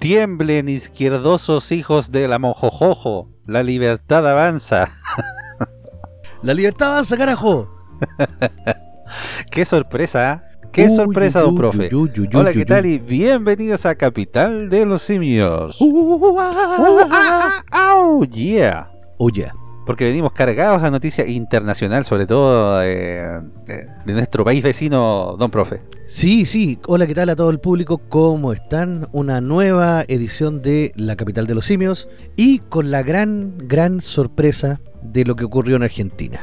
Tiemblen izquierdosos hijos de la mojojojo, la libertad avanza. La libertad avanza, carajo. Qué sorpresa, ¿eh? Qué Uy, sorpresa, uy, don uy, profe. Hola, ¿qué tal? Y bienvenidos a Capital de los Simios. Uh, ah, ah, ah, oh, yeah. Porque venimos cargados a noticia internacional, sobre todo eh, de, de nuestro país vecino, don profe. sí, sí. Hola, ¿qué tal a todo el público? ¿Cómo están? Una nueva edición de La Capital de los Simios y con la gran, gran sorpresa de lo que ocurrió en Argentina.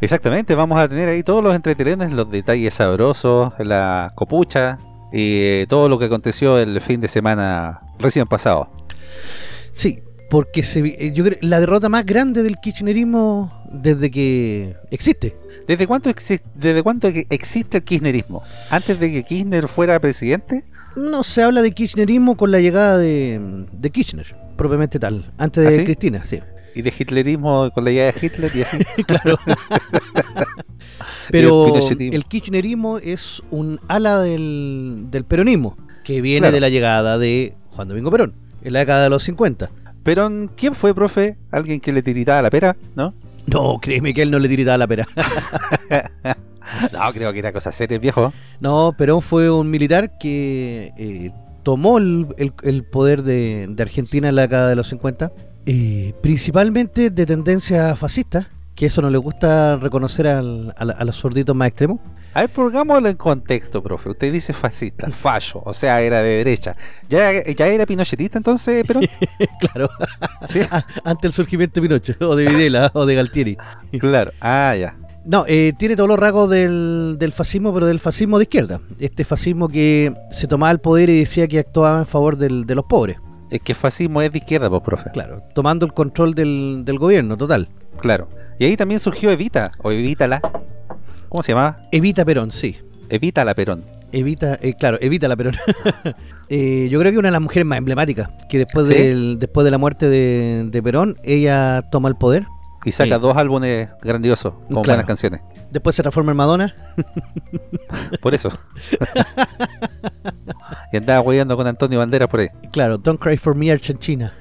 Exactamente, vamos a tener ahí todos los entretenidos, los detalles sabrosos, la copucha y eh, todo lo que aconteció el fin de semana recién pasado. Sí, porque se, eh, yo creo la derrota más grande del kirchnerismo desde que existe. ¿Desde cuánto, exi- ¿Desde cuánto existe el kirchnerismo? ¿Antes de que Kirchner fuera presidente? No se habla de kirchnerismo con la llegada de, de Kirchner, propiamente tal, antes de ¿Ah, sí? Cristina, sí. ¿Y de hitlerismo con la idea de Hitler y así? claro. Pero el kirchnerismo es un ala del, del peronismo, que viene Claro. de la llegada de Juan Domingo Perón, en la década de los 50. Pero ¿quién fue, profe? ¿Alguien que le tiritaba la pera? ¿No? No, créeme que él no le tiritaba la pera. No, creo que era cosa seria el viejo. No, Perón fue un militar que eh, tomó el, el- el poder de, de Argentina en la década de los 50, eh, principalmente de tendencia fascista, que eso no le gusta reconocer al- a, la- a los sorditos más extremos. A ver, pongámoslo en contexto, profe. Usted dice fascista, fallo, o sea, era de derecha. ¿Ya, ya era pinochetista entonces, Perón? claro, Sí, ante el surgimiento de Pinochet, o de Videla, o de Galtieri. claro. Ah, ya. No, eh, tiene todos los rasgos del, del fascismo, pero del fascismo de izquierda. Este fascismo que se tomaba el poder y decía que actuaba en favor del- de los pobres. Es que fascismo es de izquierda, pues, profe. Claro, tomando el control del, del gobierno, total. Claro. Y ahí también surgió Evita, o Evítala. ¿Cómo se llamaba? Evita Perón, sí. Evítala, Perón. Evita, eh, claro, evita la Perón. Eh, yo creo que una de las mujeres más emblemáticas, que después, ¿Sí? del, después de la muerte de, de Perón, ella toma el poder. Y saca Sí. dos álbumes grandiosos con Claro. buenas canciones. Después se transforma en Madonna. Por eso. y andaba hueando con Antonio Banderas por ahí. Claro, Don't Cry for Me, Argentina.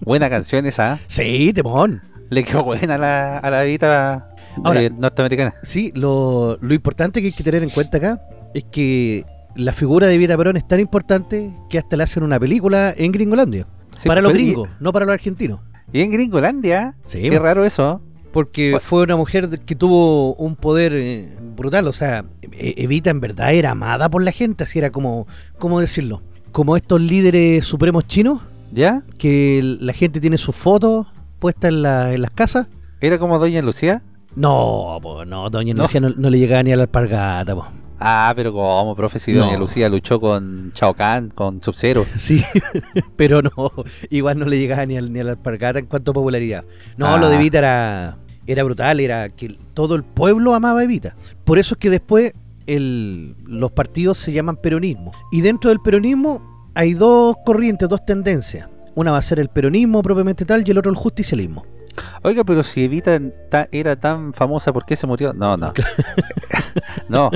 Buena canción esa, ¿eh? Sí, temón. Le quedó buena a la, a la Evita Ahora- eh, norteamericana. Sí, lo, lo importante que hay que tener en cuenta acá es que la figura de Evita Perón es tan importante que hasta le hacen una película en Gringolandia. Sí, para los y- gringos, no para los argentinos. Y, en Gringolandia, Sí, qué bueno. raro eso. Porque Bueno. fue una mujer que tuvo un poder eh, brutal. O sea, E- Evita en verdad era amada por la gente. Así era como, ¿cómo decirlo? Como estos líderes supremos chinos, ¿Ya? que la gente tiene sus fotos puestas en, la- en las casas. ¿Era como Doña Lucía? No, pues no, doña No. Lucía no, no le llegaba ni a la alpargata, po. Ah, pero como, profe, si No. Doña Lucía luchó con Chao Kahn, con Sub-Zero. Sí, pero no, igual no le llegaba ni, a la alpargata en cuanto a popularidad. No, Ah. lo de Evita era, era brutal, era que todo el pueblo amaba a Evita. Por eso es que después el- los partidos se llaman peronismo. Y dentro del peronismo hay dos corrientes, dos tendencias. Una va a ser el peronismo propiamente tal y el otro el justicialismo. Oiga, pero si Evita ta- era tan famosa, ¿por qué se murió? No, no. no.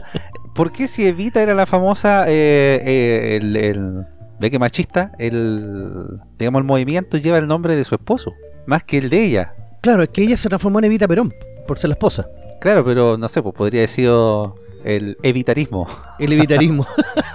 ¿Por qué si Evita era la famosa, eh, eh, el, el- ve que machista, el, digamos, el movimiento lleva el nombre de su esposo, más que el de ella? Claro, es que ella se transformó en Evita Perón, por ser la esposa. Claro, pero no sé, pues podría haber sido el evitarismo, El evitarismo.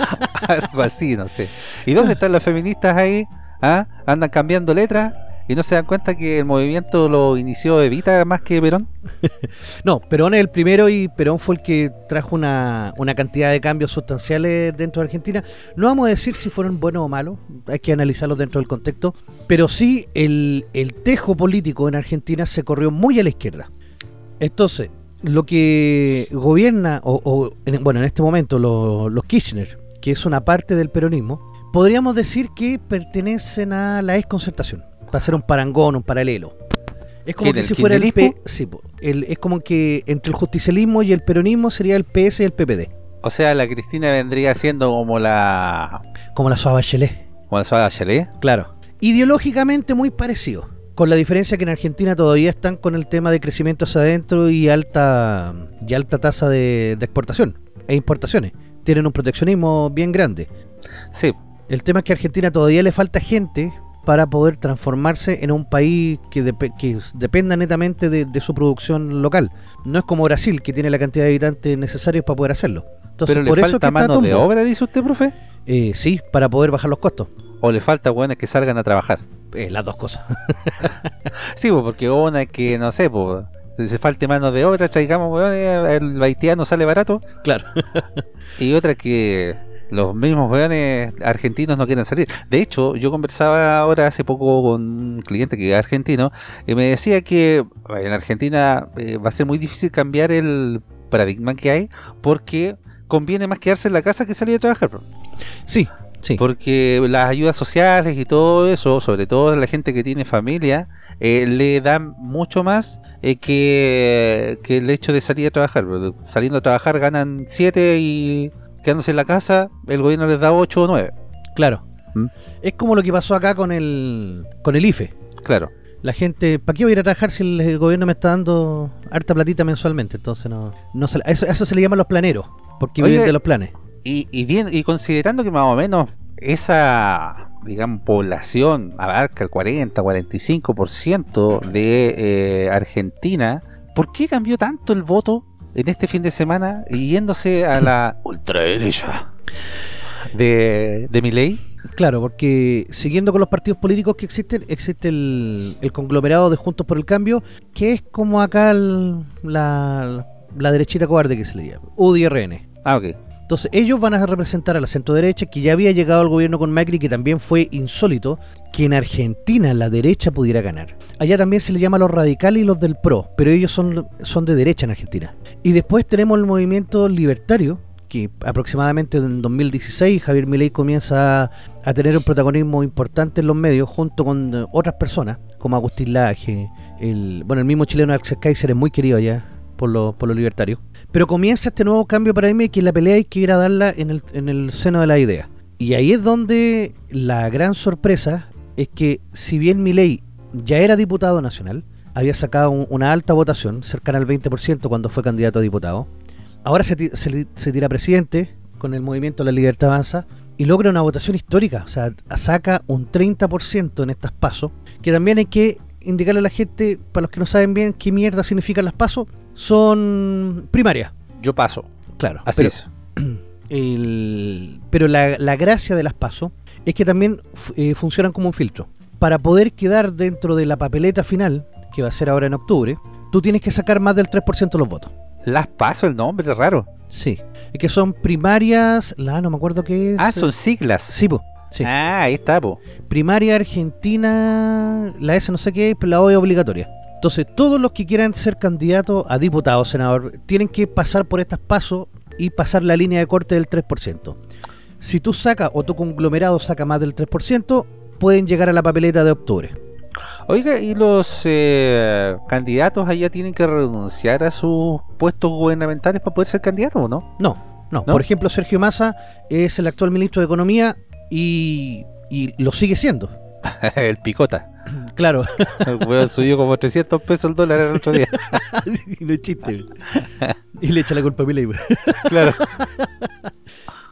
algo así, no sé. ¿Y dónde están las feministas ahí? ¿Ah? Andan cambiando letras y no se dan cuenta que el movimiento lo inició Evita más que Perón. No, Perón es el primero y Perón fue el que trajo una, una cantidad de cambios sustanciales dentro de Argentina. No vamos a decir si fueron buenos o malos, hay que analizarlos dentro del contexto, pero sí el, el tejo político en Argentina se corrió muy a la izquierda. Entonces, lo que gobierna, o, o en- bueno, en este momento lo- los Kirchner, que es una parte del peronismo, podríamos decir que pertenecen a la exconcertación, para hacer un parangón, un paralelo. Es como ¿Quién, que si fuera el P, sí, el- es como que entre el justicialismo y el peronismo sería el PS y el PPD, O sea, la Cristina vendría siendo como la... como la Suave Bachelet. como la Suárez Bachelet. Claro. Ideológicamente muy parecido. Con la diferencia que en Argentina todavía están con el tema de crecimiento hacia adentro y alta y alta tasa de, de exportación e importaciones. Tienen un proteccionismo bien grande. Sí, El tema es que a Argentina todavía le falta gente para poder transformarse en un país que, dep- que dependa netamente de, de su producción local. No es como Brasil, que tiene la cantidad de habitantes necesarios para poder hacerlo. Entonces, Pero le por eso es falta que está mano de obra, dice usted, profe. Eh, sí, para poder bajar los costos. O le falta buenas que salgan a trabajar. Eh, las dos cosas. Sí, porque una que, no sé, pues, se falte mano de obra, traigamos, el haitiano sale barato. claro. Y otra que los mismos weones argentinos no quieren salir. De hecho, yo conversaba ahora hace poco con un cliente que es argentino y me decía que en Argentina eh, va a ser muy difícil cambiar el paradigma que hay porque conviene más quedarse en la casa que salir a trabajar. Sí, sí. Porque las ayudas sociales y todo eso, sobre todo la gente que tiene familia, eh, le dan mucho más eh, que, que el hecho de salir a trabajar. Saliendo a trabajar ganan 7 y quedándose en la casa, el gobierno les da 8 o 9. Claro. ¿Mm? Es como lo que pasó acá con el, con el IFE. Claro. La gente, ¿para qué voy a ir a trabajar si el, el gobierno me está dando harta platita mensualmente? Entonces no, no se, a eso, a eso se le llaman los planeros, porque Oye, viven de los planes. Y, y bien, y considerando que más o menos esa digamos población abarca el 40, 45% de eh, Argentina, ¿por qué cambió tanto el voto en este fin de semana yéndose a la ultraderecha de, de Milei? Claro, porque siguiendo con los partidos políticos que existen, existe el, el conglomerado de Juntos por el Cambio, que es como acá el- la, la derechita cobarde que se le llama, UDRN. Ah, ok. Entonces ellos van a representar a la centro derecha, que ya había llegado al gobierno con Macri, que también fue insólito que en Argentina la derecha pudiera ganar. Allá también se le llama los radicales y los del PRO, pero ellos son, son de derecha en Argentina. Y después tenemos el movimiento libertario, que aproximadamente en 2016 Javier Milei comienza a, tener un protagonismo importante en los medios junto con eh, otras personas, como Agustín Laje, el, bueno, el mismo chileno Axel Kaiser es muy querido allá por los, por los libertarios. Pero comienza este nuevo cambio para mí que la pelea hay que ir a darla en el, en el seno de la idea. Y ahí es donde la gran sorpresa es que si bien Milei ya era diputado nacional, había sacado un- una alta votación, cercana al 20% cuando fue candidato a diputado, ahora se, se se tira presidente con el movimiento La Libertad Avanza y logra una votación histórica, o sea, saca un 30% en estas pasos, que también hay que indicarle a la gente, para los que no saben bien qué mierda significan las pasos, son primarias. Yo paso. Claro, Así pero, es. el- pero la, la gracia de las pasos es que también eh, funcionan como un filtro. Para poder quedar dentro de la papeleta final, que va a ser ahora en octubre, tú tienes que sacar más del 3% de los votos. Las paso el nombre, raro. Sí. Es que son primarias, la no me acuerdo qué es. Ah, son siglas. Sí, po, sí. Ah, ahí está, po. Primaria Argentina, la S no sé qué, pero la O es obligatoria. Entonces, todos los que quieran ser candidatos a diputado o senador tienen que pasar por estas pasos y pasar la línea de corte del 3%. Si tú sacas o tu conglomerado saca más del 3%, pueden llegar a la papeleta de octubre. Oiga, ¿y los eh, candidatos allá tienen que renunciar a sus puestos gubernamentales para poder ser candidatos o no? No, no. ¿No? Por ejemplo, Sergio Massa es el actual ministro de Economía y, y lo sigue siendo. el picota. Claro. El weón subió como 300 pesos el dólar el otro día. y no es chiste. y le echa la culpa a Milei. claro.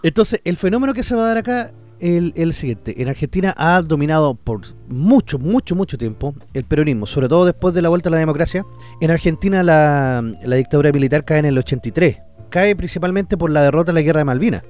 Entonces, el fenómeno que se va a dar acá es el, el siguiente. En Argentina ha dominado por mucho, mucho, mucho tiempo el peronismo, sobre todo después de la vuelta a la democracia. En Argentina la, la dictadura militar cae en el 83. Cae principalmente por la derrota en la guerra de Malvinas.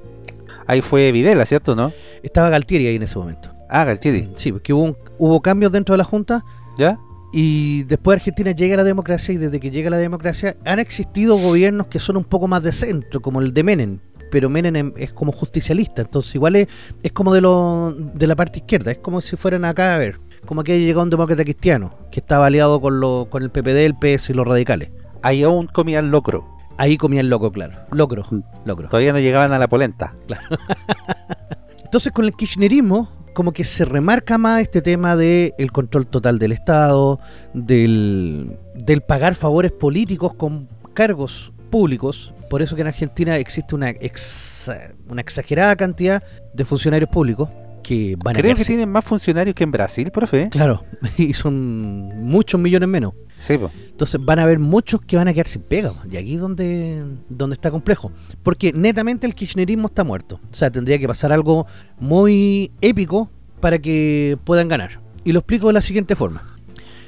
Ahí fue Videla, ¿cierto no? Estaba Galtieri ahí en ese momento. Ah, Galtieri. Sí, porque hubo, un- hubo cambios dentro de la Junta ¿Ya? y después Argentina llega a la democracia y desde que llega la democracia han existido gobiernos que son un poco más de centro, como el de Menem, pero Menem em- es como justicialista, entonces igual es, es como de, lo, de la parte izquierda, es como si fueran acá a ver, como que llegó un demócrata cristiano, que estaba aliado con, lo, con el PPD, el PS y los radicales. Ahí aún comían locro. Ahí comía el loco, claro. Locro, Mm. locro. Todavía no llegaban a la polenta. Entonces con el kirchnerismo como que se remarca más este tema del el control total del Estado, del, del pagar favores políticos con cargos públicos. Por eso que en Argentina existe una, ex- una exagerada cantidad de funcionarios públicos que van a Creo que tienen más funcionarios que en Brasil, profe. Claro, y son muchos millones menos. Sí, po. Entonces van a haber muchos que van a quedar sin pega. Y aquí es donde, donde está complejo. Porque netamente el kirchnerismo está muerto. O sea, tendría que pasar algo muy épico para que puedan ganar. Y lo explico de la siguiente forma.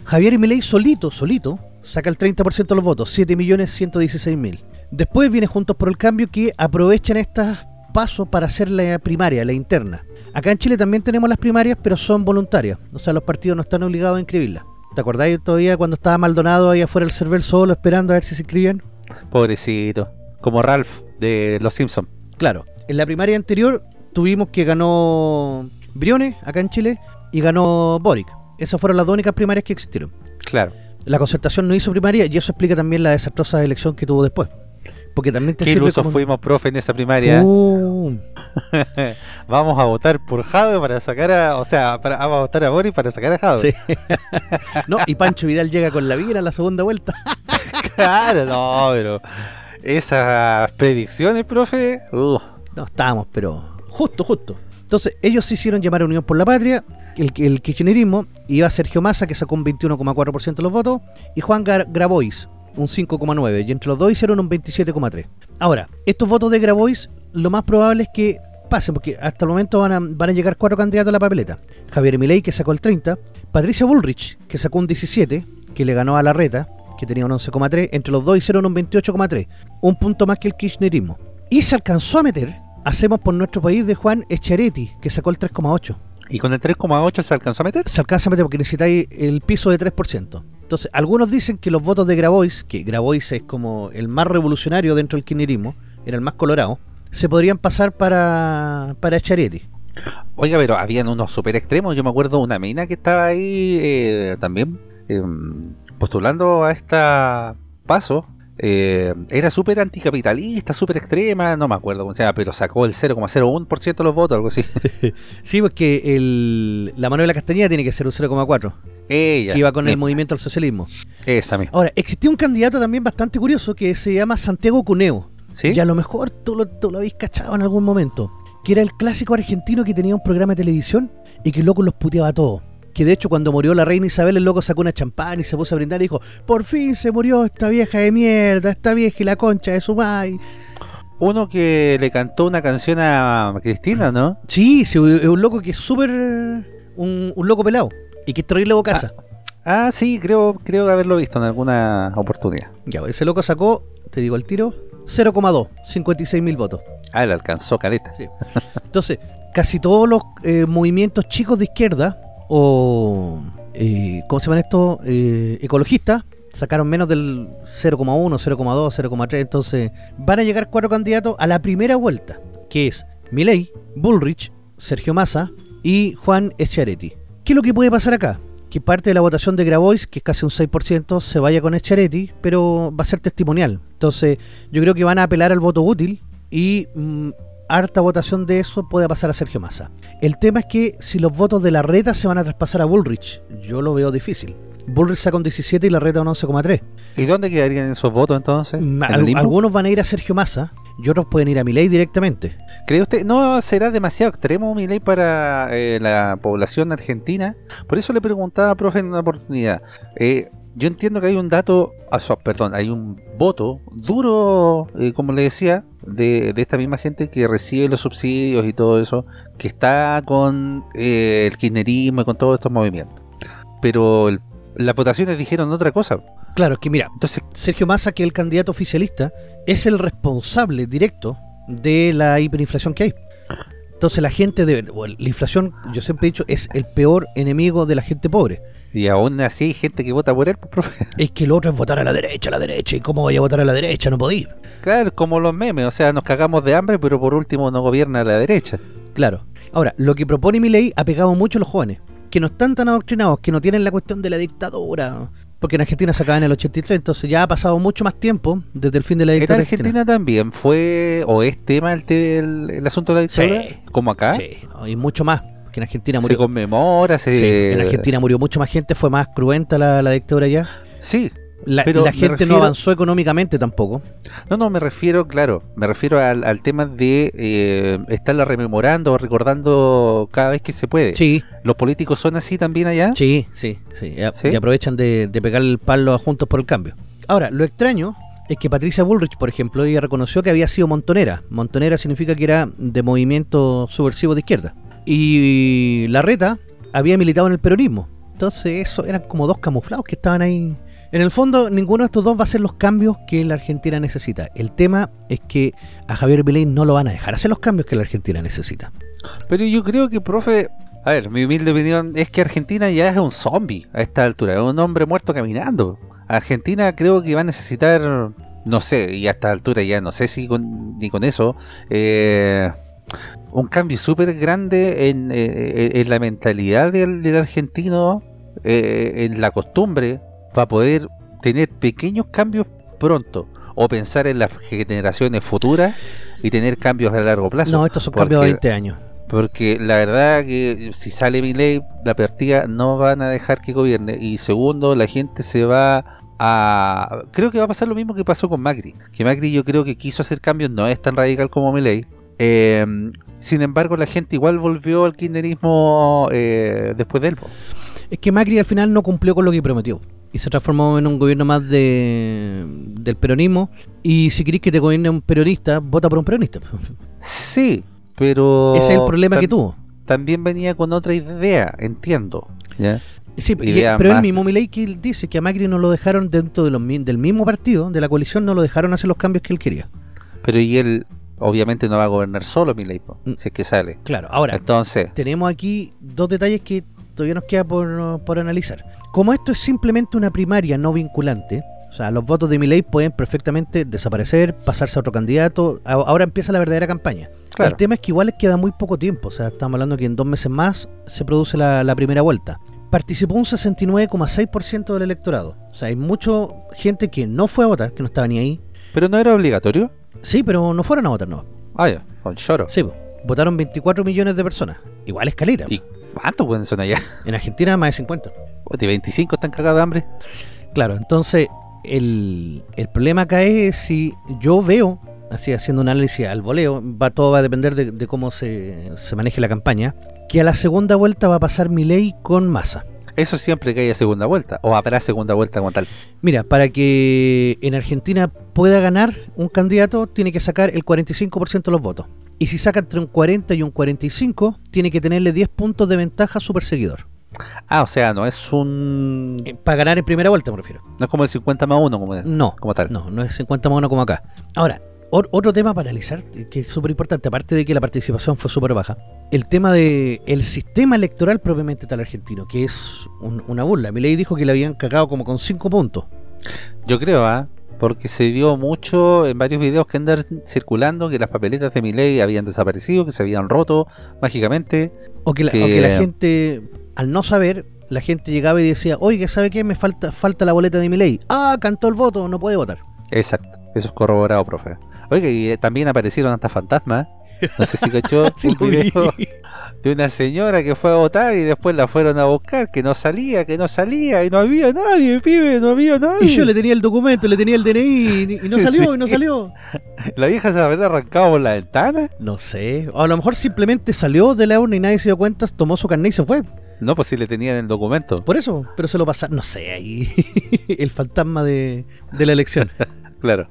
Javier Milei solito, solito, saca el 30% de los votos, 7.116.000. Después viene Juntos por el Cambio que aprovechan estos pasos para hacer la primaria, la interna. Acá en Chile también tenemos las primarias, pero son voluntarias. O sea, los partidos no están obligados a inscribirlas. ¿Te acordáis todavía cuando estaba Maldonado ahí afuera del server solo esperando a ver si se inscribían? Pobrecito. Como Ralph de Los Simpsons. Claro, en la primaria anterior tuvimos que ganó Briones acá en Chile y ganó Boric. Esas fueron las dos únicas primarias que existieron. Claro. La concertación no hizo primaria y eso explica también la desastrosa elección que tuvo después. Porque también te Qué sirve ilusos como- fuimos, profe, en esa primaria. Uh, Vamos a votar por Jade para sacar a. O sea, para, vamos a votar a Boris para sacar a Jade. sí. no, y Pancho Vidal llega con la vira a la segunda vuelta. Claro, no, pero. Esas predicciones, profe. uh, No, estábamos, pero justo, justo. Entonces, ellos se hicieron llamar a Unión por la Patria, el, el kirchnerismo, iba Sergio Massa, que sacó un 21,4% de los votos, y Juan Gar- Grabois, un 5,9%, y entre los dos hicieron un 27,3%. Ahora, estos votos de Grabois, lo más probable es que pasen, porque hasta el momento van a, van a llegar cuatro candidatos a la papeleta. Javier Milei, que sacó el 30%, Patricia Bullrich, que sacó un 17%, que le ganó a la reta, que tenía un 11,3%, entre los dos hicieron un 28,3%, un punto más que el kirchnerismo. Y se alcanzó a meter, hacemos por nuestro país, de Juan Echaretti, que sacó el 3,8%. ¿Y con el 3,8 se alcanzó a meter? Se alcanza a meter porque necesitáis el piso de 3%. Entonces, algunos dicen que los votos de Grabois, que Grabois es como el más revolucionario dentro del kirchnerismo, era el más colorado, se podrían pasar para, para Echaretti. Oiga, pero habían unos super extremos. Yo me acuerdo una mina que estaba ahí eh, también eh, postulando a esta paso. Eh, era súper anticapitalista, súper extrema, no me acuerdo cómo se llama, pero sacó el 0,01% de los votos, algo así. Sí, porque el, la Manuela Castañeda tiene que ser un 0,4, Ella. que iba con el mi- movimiento al socialismo. Esa misma. Ahora, existía un candidato también bastante curioso que se llama Santiago Cuneo. ¿Sí? Y a lo mejor tú lo, tú lo habéis cachado en algún momento. Que era el clásico argentino que tenía un programa de televisión y que el loco los puteaba a todos. Que de hecho cuando murió la reina Isabel el loco sacó una champán y se puso a brindar y dijo Por fin se murió esta vieja de mierda, esta vieja y la concha de su mai. Uno que le cantó una canción a Cristina, ¿no? Sí, sí, es un loco que es súper... Un, un loco pelado. Y que es terrible bocaza. Ah, sí, creo, creo haberlo visto en alguna oportunidad. Ya, ese loco sacó, te digo el tiro, 0,2, 56 mil votos. Ah, le alcanzó caleta. Sí. Entonces, casi todos los eh, movimientos chicos de izquierda o, eh, ¿cómo se llaman estos? Eh, ecologistas sacaron menos del 0,1, 0,2, 0,3. Entonces, van a llegar cuatro candidatos a la primera vuelta, que es Milei, Bullrich, Sergio Massa y Juan Echaretti. ¿Qué es lo que puede pasar acá? Que parte de la votación de Grabois, que es casi un 6%, se vaya con Echaretti, pero va a ser testimonial. Entonces, yo creo que van a apelar al voto útil y mm, harta votación de eso puede pasar a Sergio Massa. El tema es que si los votos de la reta se van a traspasar a Bullrich, yo lo veo difícil. Bullrich saca un 17 y la reta un 11,3. ¿Y dónde quedarían esos votos entonces? Mm, algunos van a ir a Sergio Massa y otros pueden ir a Milei directamente. ¿Cree usted? ¿No será demasiado extremo mi ley para eh, la población argentina? Por eso le preguntaba, profe, en una oportunidad. Eh, yo entiendo que hay un dato, ah, perdón, hay un voto duro, eh, como le decía, de, de esta misma gente que recibe los subsidios y todo eso, que está con eh, el kirchnerismo y con todos estos movimientos. Pero las votaciones dijeron otra cosa. Claro, es que mira, Entonces, Sergio Massa, que es el candidato oficialista, es el responsable directo de la hiperinflación que hay. Entonces la gente de la inflación, yo siempre he dicho, es el peor enemigo de la gente pobre. Y aún así hay gente que vota por él, pues, profe. Es que el otro es votar a la derecha, a la derecha. ¿Y cómo voy a votar a la derecha? No podí. Claro, como los memes, o sea, nos cagamos de hambre, pero por último no gobierna la derecha. Claro. Ahora, lo que propone mi ley ha pegado mucho a los jóvenes, que no están tan adoctrinados, que no tienen la cuestión de la dictadura. Porque en Argentina se acaba en el 83, entonces ya ha pasado mucho más tiempo desde el fin de la En dictadura. Argentina también fue, o es tema el, te- el, el asunto de la dictadura, Sí. como acá. Sí, no, y mucho más. Que en Argentina Se murió. conmemora, se... Sí, en Argentina murió mucho más gente, fue más cruenta la, la dictadura ya. Sí, La, Pero la gente refiero- no avanzó económicamente tampoco. No, no, me refiero, claro, me refiero al, al tema de eh, estarla rememorando o recordando cada vez que se puede. Sí, ¿Los políticos son así también allá? sí, sí. sí. Y, a- ¿Sí? y aprovechan de, de pegar el palo a Juntos por el Cambio. Ahora, lo extraño es que Patricia Bullrich, por ejemplo, ella reconoció que había sido montonera. Montonera significa que era de movimiento subversivo de izquierda. Y la reta había militado en el peronismo. Entonces, eso eran como dos camuflados que estaban ahí. En el fondo, ninguno de estos dos va a hacer los cambios que la Argentina necesita. El tema es que a Javier Milei no lo van a dejar hacer los cambios que la Argentina necesita. Pero yo creo que, profe, a ver, mi humilde opinión es que Argentina ya es un zombie a esta altura, es un hombre muerto caminando. Argentina creo que va a necesitar, no sé, y a esta altura ya no sé si con- ni con eso, eh, un cambio súper grande en, eh, en la mentalidad del, del argentino, eh, en la costumbre, para poder tener pequeños cambios pronto. O pensar en las generaciones futuras y tener cambios a largo plazo. No, estos son cambios de Porque- 20 años. porque la verdad que si sale mi ley, la partida no van a dejar que gobierne. Y segundo, la gente se va a... Creo que va a pasar lo mismo que pasó con Macri. Que Macri yo creo que quiso hacer cambios, no es tan radical como mi ley. sin embargo, la gente igual volvió al kirchnerismo eh, después de él. Es que Macri al final no cumplió con lo que prometió. Y se transformó en un gobierno más de del peronismo. Y si querés que te gobierne un peronista, vota por un peronista. Sí, pero... Ese es el problema que tuvo. También venía con otra idea, entiendo. ¿ya? Sí, y- pero el mismo Milei que dice que a Macri no lo dejaron dentro de los, mi- del mismo partido, de la coalición, no lo dejaron hacer los cambios que él quería. Pero y él obviamente no va a gobernar solo mi ley, po, Mm. si es que sale. Claro, ahora, Entonces... tenemos aquí dos detalles que todavía nos queda por, por analizar. Como esto es simplemente una primaria no vinculante, o sea, los votos de Milei pueden perfectamente desaparecer, pasarse a otro candidato, ahora empieza la verdadera campaña. Claro. El tema es que igual les queda muy poco tiempo, o sea, estamos hablando que en dos meses más se produce la, la primera vuelta. Participó un 69,6% del electorado, o sea, hay mucha gente que no fue a votar, que no estaba ni ahí. Pero no era obligatorio. Sí, pero no fueron a votar, no. Ah, ya, con choro. Sí, po. votaron 24 millones de personas. Igual es caleta. ¿Y cuántos pueden son allá? En Argentina más de 50. Puta, ¿y 25 están cagados de hambre? Claro, entonces el, el problema acá es si yo veo, así haciendo un análisis al voleo, va, todo va a depender de, de cómo se, se maneje la campaña, que a la segunda vuelta va a pasar Milei con masa. Eso siempre que haya segunda vuelta. O habrá segunda vuelta como tal. Mira, para que en Argentina pueda ganar un candidato, tiene que sacar el 45% de los votos. Y si saca entre un 40 y un 45, tiene que tenerle 10 puntos de ventaja a su perseguidor. Ah, o sea, no es un. Eh, Para ganar en primera vuelta, me refiero. No es como el 50 más 1 como, No, como tal. No, no es 50 más 1 como acá. Ahora, or- otro tema para analizar, eh, que es súper importante, aparte de que la participación fue súper baja, el tema de el sistema electoral propiamente tal argentino, que es un- una burla. Milei dijo que le habían cagado como con 5 puntos. Yo creo, ¿ah? Porque se vio mucho en varios videos que andan circulando que las papeletas de mi ley habían desaparecido, que se habían roto mágicamente. O que la, Que- o que la gente, al no saber, la gente llegaba y decía, oiga, ¿sabe qué? Me falta, falta la boleta de Milei. Ah, cantó el voto, no puede votar. Exacto. Eso es corroborado, profe. Oiga, y eh, también aparecieron hasta fantasmas. No sé si cachó Sí, un video de una señora que fue a votar y después la fueron a buscar, que no salía, que no salía, y no había nadie, pibe, no había nadie. Y yo le tenía el documento, le tenía el DNI y, no salió, Sí. y no salió. La vieja se habrá arrancado por la ventana. No sé. O a lo mejor simplemente salió de la urna y nadie se dio cuenta, tomó su carnet y se fue. No, pues si le tenían el documento. Por eso, pero se lo pasaron, no sé, ahí. el fantasma de, de la elección. Claro.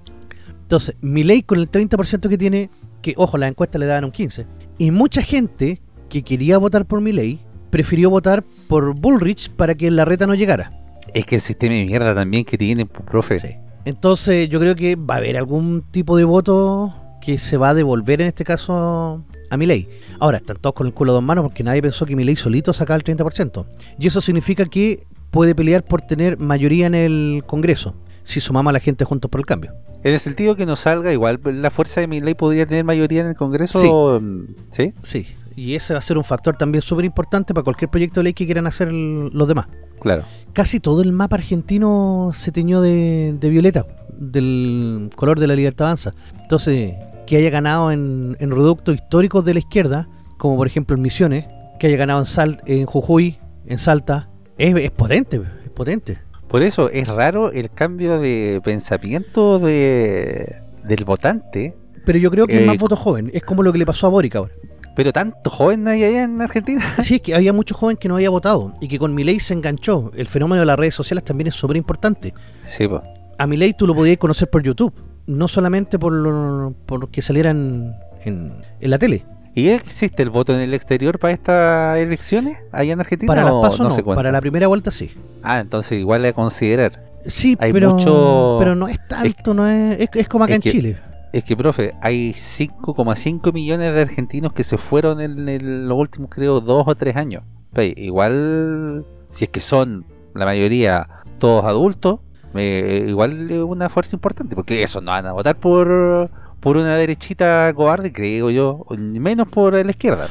Entonces, Milei con el 30% que tiene, que ojo, las encuestas le daban un 15%. Y mucha gente que quería votar por Milei prefirió votar por Bullrich para que la reta no llegara. Es que el sistema de mierda también que tienen, pues, profe. Sí. Entonces, yo creo que va a haber algún tipo de voto que se va a devolver en este caso a Milei. Ahora, están todos con el culo a dos manos porque nadie pensó que Milei solito sacaba el 30%. Y eso significa que puede pelear por tener mayoría en el Congreso, si sumamos a la gente juntos por el cambio. En el sentido que no salga, igual la fuerza de mi ley podría tener mayoría en el Congreso. Sí. mm, ¿Sí? Sí, y ese va a ser un factor también súper importante para cualquier proyecto de ley que quieran hacer el- los demás. Claro. Casi todo el mapa argentino se teñió de, de violeta, del color de la libertad avanza. Entonces, que haya ganado en, en reductos históricos de la izquierda, como por ejemplo en Misiones, que haya ganado en, Sal, en Jujuy, en Salta, es, es potente, es potente. Por eso es raro el cambio de pensamiento de, del votante. Pero yo creo que es Eh, más voto joven. Es como lo que le pasó a Boric ahora. Pero tanto joven hay allá en Argentina. Sí, es que había mucho joven que no había votado y que con Milei se enganchó. El fenómeno de las redes sociales también es súper importante. Sí, pues. A Milei tú lo podías conocer por YouTube, no solamente por, lo- por que salieran en, en la tele. ¿Y existe el voto en el exterior para estas elecciones allá en Argentina? Para las o pasos no, se para la primera vuelta sí. Ah, entonces igual a considerar. Sí, Hay pero, mucho- pero no es tanto, no es, es, es como acá es en que- Chile. Es que, profe, hay 5,5 millones de argentinos que se fueron en, los últimos, creo, dos o tres años. Pero igual, si es que son la mayoría todos adultos, eh, igual es una fuerza importante, porque eso no van a votar por, por una derechita cobarde, creo yo, menos por la izquierda.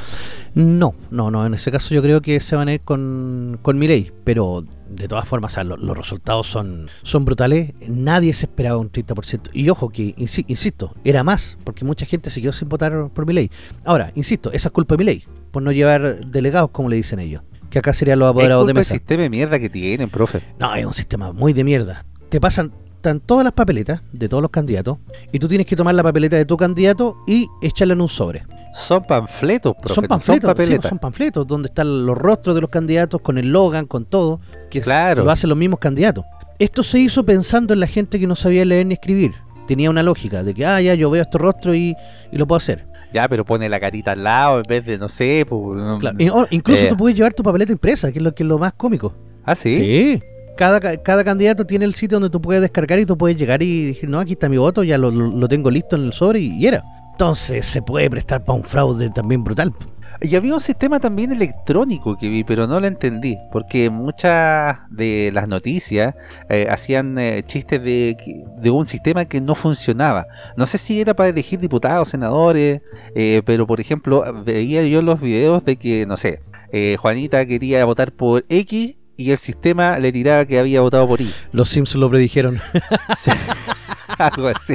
No, no, no, en ese caso yo creo que se van a ir con, con Milei, pero de todas formas, o sea, lo- los resultados son, son brutales, nadie se esperaba un 30%, y ojo que, insi- insisto, era más, porque mucha gente se quedó sin votar por Milei. Ahora, insisto, esa es culpa de Milei, por no llevar delegados, como le dicen ellos, que acá serían los Es apoderados de culpa del mesa. sistema de mierda que tienen, profe. No, es un sistema muy de mierda. Te pasan están todas las papeletas de todos los candidatos y tú tienes que tomar la papeleta de tu candidato y echarla en un sobre. Son panfletos, profe, son panfletos, sí, papeletas. son panfletos donde están los rostros de los candidatos con el logan, con todo, que Claro. lo hacen los mismos candidatos. Esto se hizo pensando en la gente que no sabía leer ni escribir. Tenía una lógica de que, ah, ya, yo veo estos rostros y, y lo puedo hacer. Ya, pero pone la carita al lado en vez de, no sé, pues, Claro. Incluso Eh. tú puedes llevar tu papeleta impresa, que es lo, que es lo más cómico. Ah, sí. Sí. Cada, ca- cada candidato tiene el sitio donde tú puedes descargar y tú puedes llegar y decir, no, aquí está mi voto, ya lo, lo- tengo listo en el sobre y, era. Entonces se puede prestar para un fraude también brutal. Y había un sistema también electrónico que vi, pero no lo entendí, porque muchas de las noticias eh, hacían eh, chistes de, de un sistema que no funcionaba. No sé si era para elegir diputados, senadores, eh, pero por ejemplo, veía yo los videos de que, no sé, eh, Juanita quería votar por X y el sistema le tiraba que había votado por Y. Los Simpsons lo predijeron. Sí. Algo así.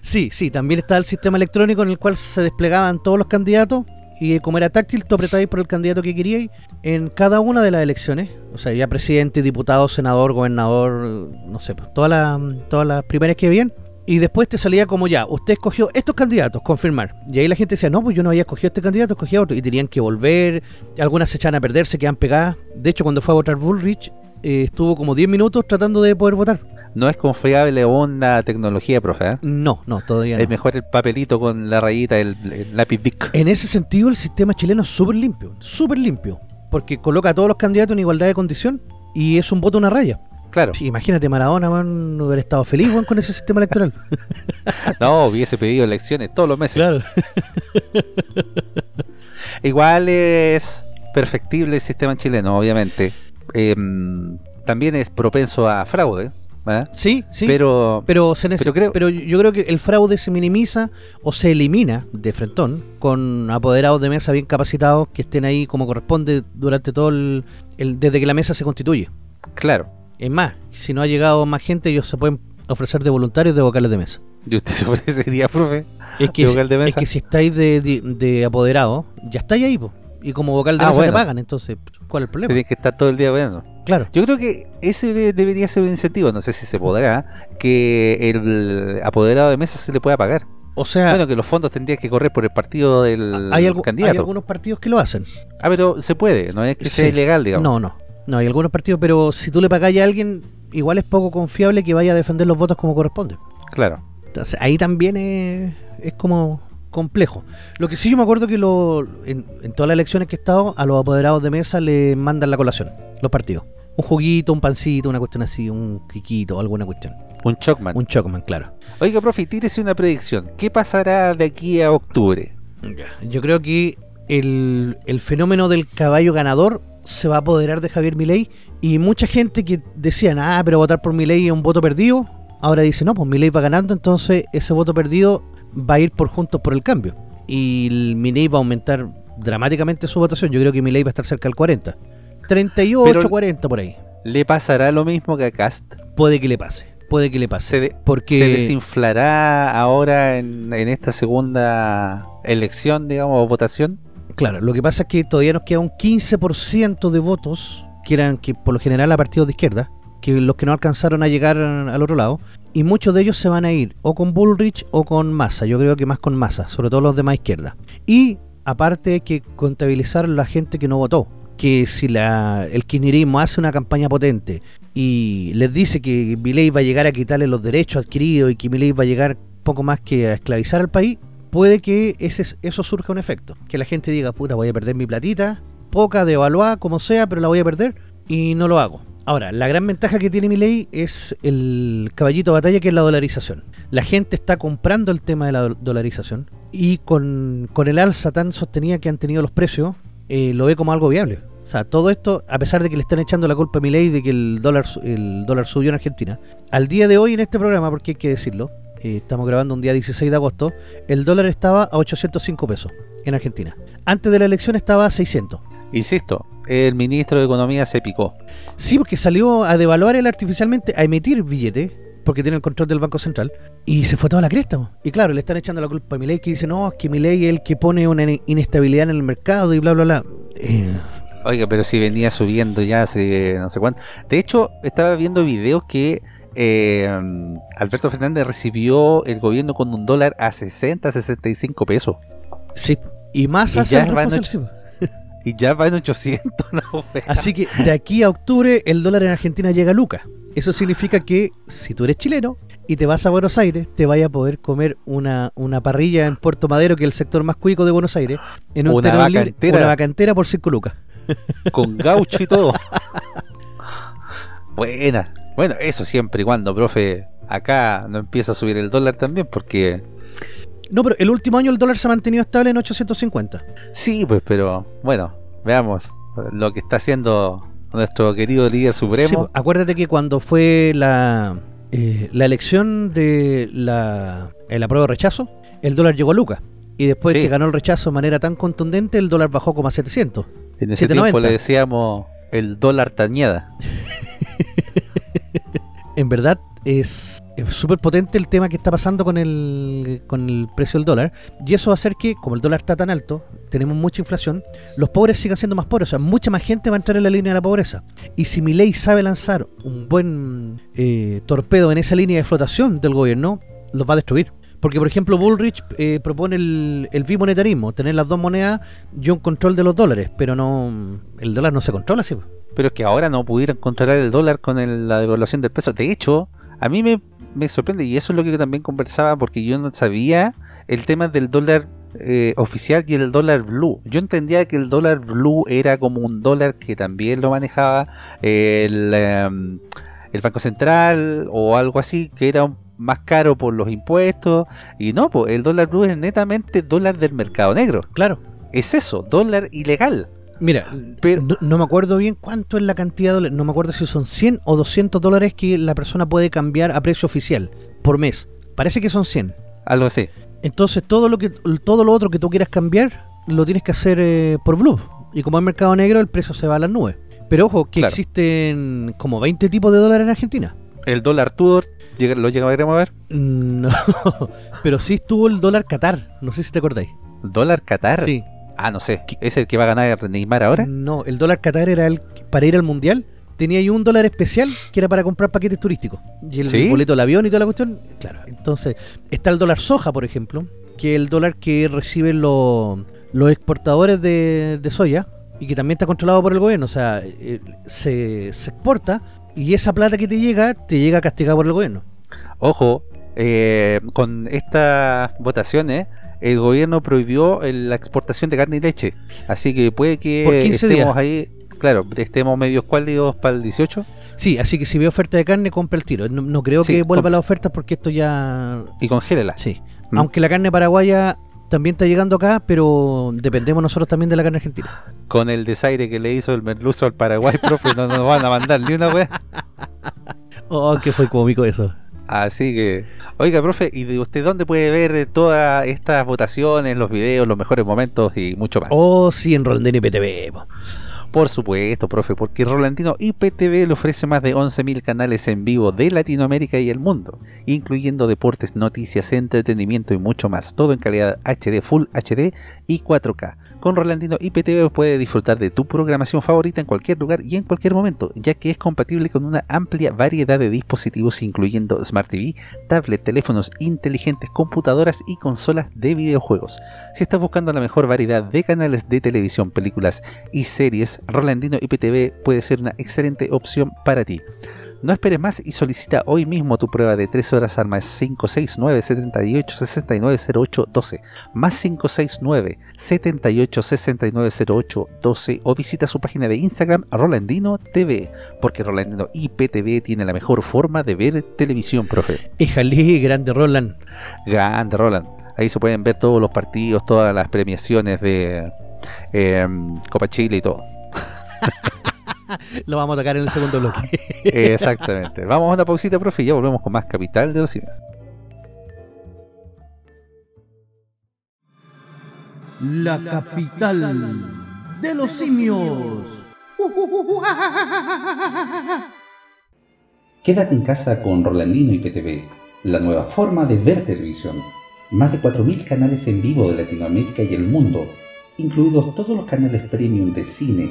Sí, sí, también está el sistema electrónico en el cual se desplegaban todos los candidatos y como era táctil, tú apretabas por el candidato que queríais en cada una de las elecciones. O sea, ya presidente, diputado, senador, gobernador, no sé, pues, todas las, todas las primarias que habían. Y después te salía como ya, usted escogió estos candidatos, confirmar. Y ahí la gente decía, no, pues yo no había escogido este candidato, escogí a otro. Y tenían que volver, algunas se echaban a perder, se quedan pegadas. De hecho, cuando fue a votar Bullrich, eh, estuvo como 10 minutos tratando de poder votar. No es confiable aún la tecnología, profe. ¿eh? No, no, todavía no. Es mejor el papelito con la rayita, el, el lápiz Bic. En ese sentido, el sistema chileno es súper limpio, súper limpio, porque coloca a todos los candidatos en igualdad de condición y es un voto a una raya. Claro. Imagínate, Maradona man, no hubiera estado feliz con ese sistema electoral. No, hubiese pedido elecciones todos los meses. claro. Igual es perfectible el sistema chileno, obviamente. Em, también es propenso a fraude. ¿verdad? Sí, sí. Pero, Pero, se pero creo- pero yo creo que el fraude se minimiza o se elimina de frentón con apoderados de mesa bien capacitados que estén ahí como corresponde durante todo el, el- desde que la mesa se constituye. claro. Es más, si no ha llegado más gente, ellos se pueden ofrecer de voluntarios de vocales de mesa. ¿Y usted se ofrecería, profe? Es que, ¿De si- vocal de mesa? es que si estáis de, de, de apoderado, ya estáis ahí, po. Y como vocal de Ah, mesa te bueno. pagan, entonces, ¿cuál es el problema? Tiene que estar todo el día viendo. Claro. Yo creo que ese de- debería ser un incentivo, no sé si se podrá, que el apoderado de mesa se le pueda pagar. O sea, Bueno, que los fondos tendrían que correr por el partido del hay, algu- hay candidato. algunos partidos que lo hacen. Ah, pero se puede, no es que sea ilegal, digamos. No, no. No, hay algunos partidos, pero si tú le pagáis a alguien, igual es poco confiable que vaya a defender los votos como corresponde. Claro. Entonces, ahí también es, es como complejo. Lo que sí yo me acuerdo que lo, en, en todas las elecciones que he estado, a los apoderados de mesa le mandan la colación, los partidos. Un juguito, un pancito, una cuestión así, un quiquito, alguna cuestión. Un Chocman. Un chocman, claro. Oiga, profe, tírese una predicción. ¿Qué pasará de aquí a octubre? Yo creo que el, el fenómeno del caballo ganador se va a apoderar de Javier Milei y mucha gente que decían, ah, pero votar por Milei es un voto perdido, ahora dice, no, pues Milei va ganando, entonces ese voto perdido va a ir por Juntos por el Cambio. Y Milei va a aumentar dramáticamente su votación, yo creo que Milei va a estar cerca del 40. 38, Pero- 40 por ahí. ¿Le pasará lo mismo que a Cast? Puede que le pase, puede que le pase. ¿Se, de- porque se desinflará ahora en, en esta segunda elección, digamos, o votación? Claro, lo que pasa es que todavía nos queda un 15% de votos, que eran que por lo general a partidos de izquierda, que los que no alcanzaron a llegar al otro lado. Y muchos de ellos se van a ir o con Bullrich o con Massa. Yo creo que más con Massa, sobre todo los de más izquierda. Y aparte hay que contabilizar la gente que no votó. Que si la, el kirchnerismo hace una campaña potente y les dice que Milei va a llegar a quitarle los derechos adquiridos y que Milei va a llegar poco más que a esclavizar al país, puede que ese, eso surja un efecto. Que la gente diga, puta, voy a perder mi platita, poca, devaluada, como sea, pero la voy a perder y no lo hago. Ahora, la gran ventaja que tiene mi ley es el caballito de batalla que es la dolarización. La gente está comprando el tema de la dolarización y con, el alza tan sostenida que han tenido los precios, eh, lo ve como algo viable. O sea, todo esto, a pesar de que le están echando la culpa a mi ley de que el dólar, el dólar subió en Argentina, al día de hoy en este programa, porque hay que decirlo, eh, estamos grabando un día 16 de agosto, el dólar estaba a 805 pesos en Argentina. Antes de la elección estaba a 600. Insisto, el ministro de Economía se picó. Sí, porque salió a devaluar él artificialmente, a emitir billetes, porque tiene el control del Banco Central, y se fue toda la cresta. Y claro, le están echando la culpa a Milei, que dice, no, es que Milei es el que pone una inestabilidad en el mercado y bla, bla, bla. Eh, Oiga, pero si venía subiendo ya hace no sé cuánto. De hecho, estaba viendo videos que eh, Alberto Fernández recibió el gobierno con un dólar a 60, 65 pesos. Sí, y más y ya y ya va en 800. Así que de aquí a octubre el dólar en Argentina llega a Luca. Eso significa que si tú eres chileno y te vas a Buenos Aires, te vaya a poder comer una, una parrilla en Puerto Madero, que es el sector más cuico de Buenos Aires, en un una vacantera. una por 5 lucas. Con gaucho y todo. Buena. Bueno, eso siempre y cuando, profe, acá no empieza a subir el dólar también, porque no, pero el último año el dólar se ha mantenido estable en 850. Sí, pues, pero bueno, veamos lo que está haciendo nuestro querido líder supremo. Pues, acuérdate que cuando fue la, eh, la elección de la, el apruebo rechazo, el dólar llegó a Lucas. Y después que ganó el rechazo de manera tan contundente, el dólar bajó como a 700. En ese tiempo le decíamos el dólar tañada. en verdad es súper potente el tema que está pasando con el, con el precio del dólar. Y eso va a hacer que, como el dólar está tan alto, tenemos mucha inflación, los pobres sigan siendo más pobres. O sea, mucha más gente va a entrar en la línea de la pobreza. Y si mi ley sabe lanzar un buen eh, torpedo en esa línea de flotación del gobierno, los va a destruir. Porque, por ejemplo, Bullrich eh, propone el, el bimonetarismo, tener las dos monedas y un control de los dólares, pero no el dólar no se controla así. Pero es que ahora no pudieran controlar el dólar con la devaluación del peso. De hecho, a mí me me sorprende y eso es lo que también conversaba porque yo no sabía el tema del dólar eh, oficial y el dólar blue. Yo entendía que el dólar blue era como un dólar que también lo manejaba el, em, el Banco Central o algo así, que era más caro por los impuestos. Y no, pues el dólar blue es netamente dólar del mercado negro. Claro. Es eso, dólar ilegal. Mira, pero, no, me acuerdo bien cuánto es la cantidad de dólares, no me acuerdo si son 100 o 200 dólares que la persona puede cambiar a precio oficial por mes. Parece que son 100. Algo así. Entonces todo lo que todo lo otro que tú quieras cambiar lo tienes que hacer eh, por Blue. Y como es mercado negro, el precio se va a las nubes. Pero ojo, que existen como 20 tipos de dólares en Argentina. ¿El dólar Tudor lo llegamos a ver? No, pero sí estuvo el dólar Qatar. No sé si te acordáis. ¿Dólar Qatar? Sí. Ah, no sé. ¿Es el que va a ganar Neymar ahora? No, el dólar Qatar era el para ir al mundial. Tenía ahí un dólar especial que era para comprar paquetes turísticos. Y el boleto del avión y toda la cuestión. Claro, entonces está el dólar soja, por ejemplo, que es el dólar que reciben los, los exportadores de, soya y que también está controlado por el gobierno. O sea, eh, se, se exporta y esa plata que te llega, te llega castigada por el gobierno. Ojo, eh, con estas votaciones el gobierno prohibió la exportación de carne y leche. Así que puede que estemos ahí, claro, estemos medio escuálidos para el 18. Sí, así que si ve oferta de carne, compra el tiro. No, creo que vuelva la oferta porque esto ya... Y congélela. Sí. Mm. Aunque la carne paraguaya también está llegando acá, pero dependemos nosotros también de la carne argentina. Con el desaire que le hizo el merluzo al Paraguay, profe, no nos van a mandar ni una wea. Oh, que fue cómico eso. Así que, oiga, profe, ¿y de usted dónde puede ver todas estas votaciones, los videos, los mejores momentos y mucho más? Oh, sí, en Rolandino IPTV. Por supuesto, profe, porque Rolandino IPTV le ofrece más de 11.000 canales en vivo de Latinoamérica y el mundo, incluyendo deportes, noticias, entretenimiento y mucho más, todo en calidad HD, Full HD y 4K Con Rolandino IPTV puedes disfrutar de tu programación favorita en cualquier lugar y en cualquier momento, ya que es compatible con una amplia variedad de dispositivos incluyendo Smart TV, tablet, teléfonos inteligentes, computadoras y consolas de videojuegos. Si estás buscando la mejor variedad de canales de televisión, películas y series, Rolandino IPTV puede ser una excelente opción para ti. No esperes más y solicita hoy mismo tu prueba de 3 horas al más 569 78 69 08 12 más 569 78 69 08 12 o visita su página de Instagram Rolandino TV porque Rolandino IPTV tiene la mejor forma de ver televisión, profe. Éjale, grande Roland. Grande Roland. Ahí se pueden ver todos los partidos, todas las premiaciones de eh, Copa Chile y todo. Lo vamos a tocar en el segundo bloque. Exactamente. Vamos a una pausita, profe, y ya volvemos con más Capital de los Simios. La capital de los simios. Quédate en casa con Rolandino y PTV, la nueva forma de ver televisión. Más de 4.000 canales en vivo de Latinoamérica y el mundo, incluidos todos los canales premium de cine,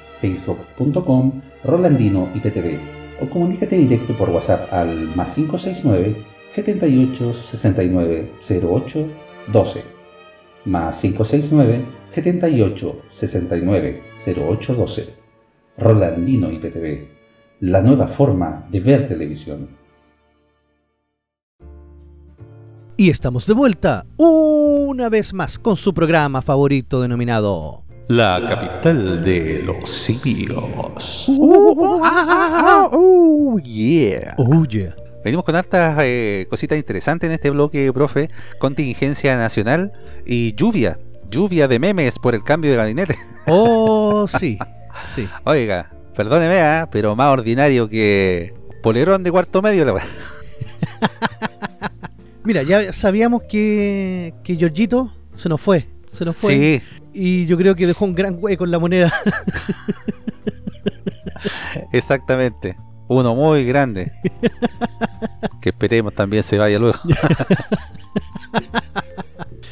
www.facebook.com Rolandino IPTV o comunícate directo por WhatsApp al más 569 78 69 08 12 más 569 78 69 08 12 Rolandino IPTV la nueva forma de ver televisión. Y estamos de vuelta una vez más con su programa favorito denominado La capital de los simios. Oh, yeah. Oh yeah. Venimos con hartas eh, cositas interesantes en este bloque, profe. Contingencia nacional y lluvia. Lluvia de memes por el cambio de gabinete. Oh, sí. Sí. Oiga, perdóneme, ¿ah? pero más ordinario que polerón de cuarto medio. La... Mira, ya sabíamos que, que Giorgito se nos fue. Se nos fue. sí, Y yo creo que dejó un gran hueco en la moneda. exactamente. Uno muy grande. que esperemos también se vaya luego.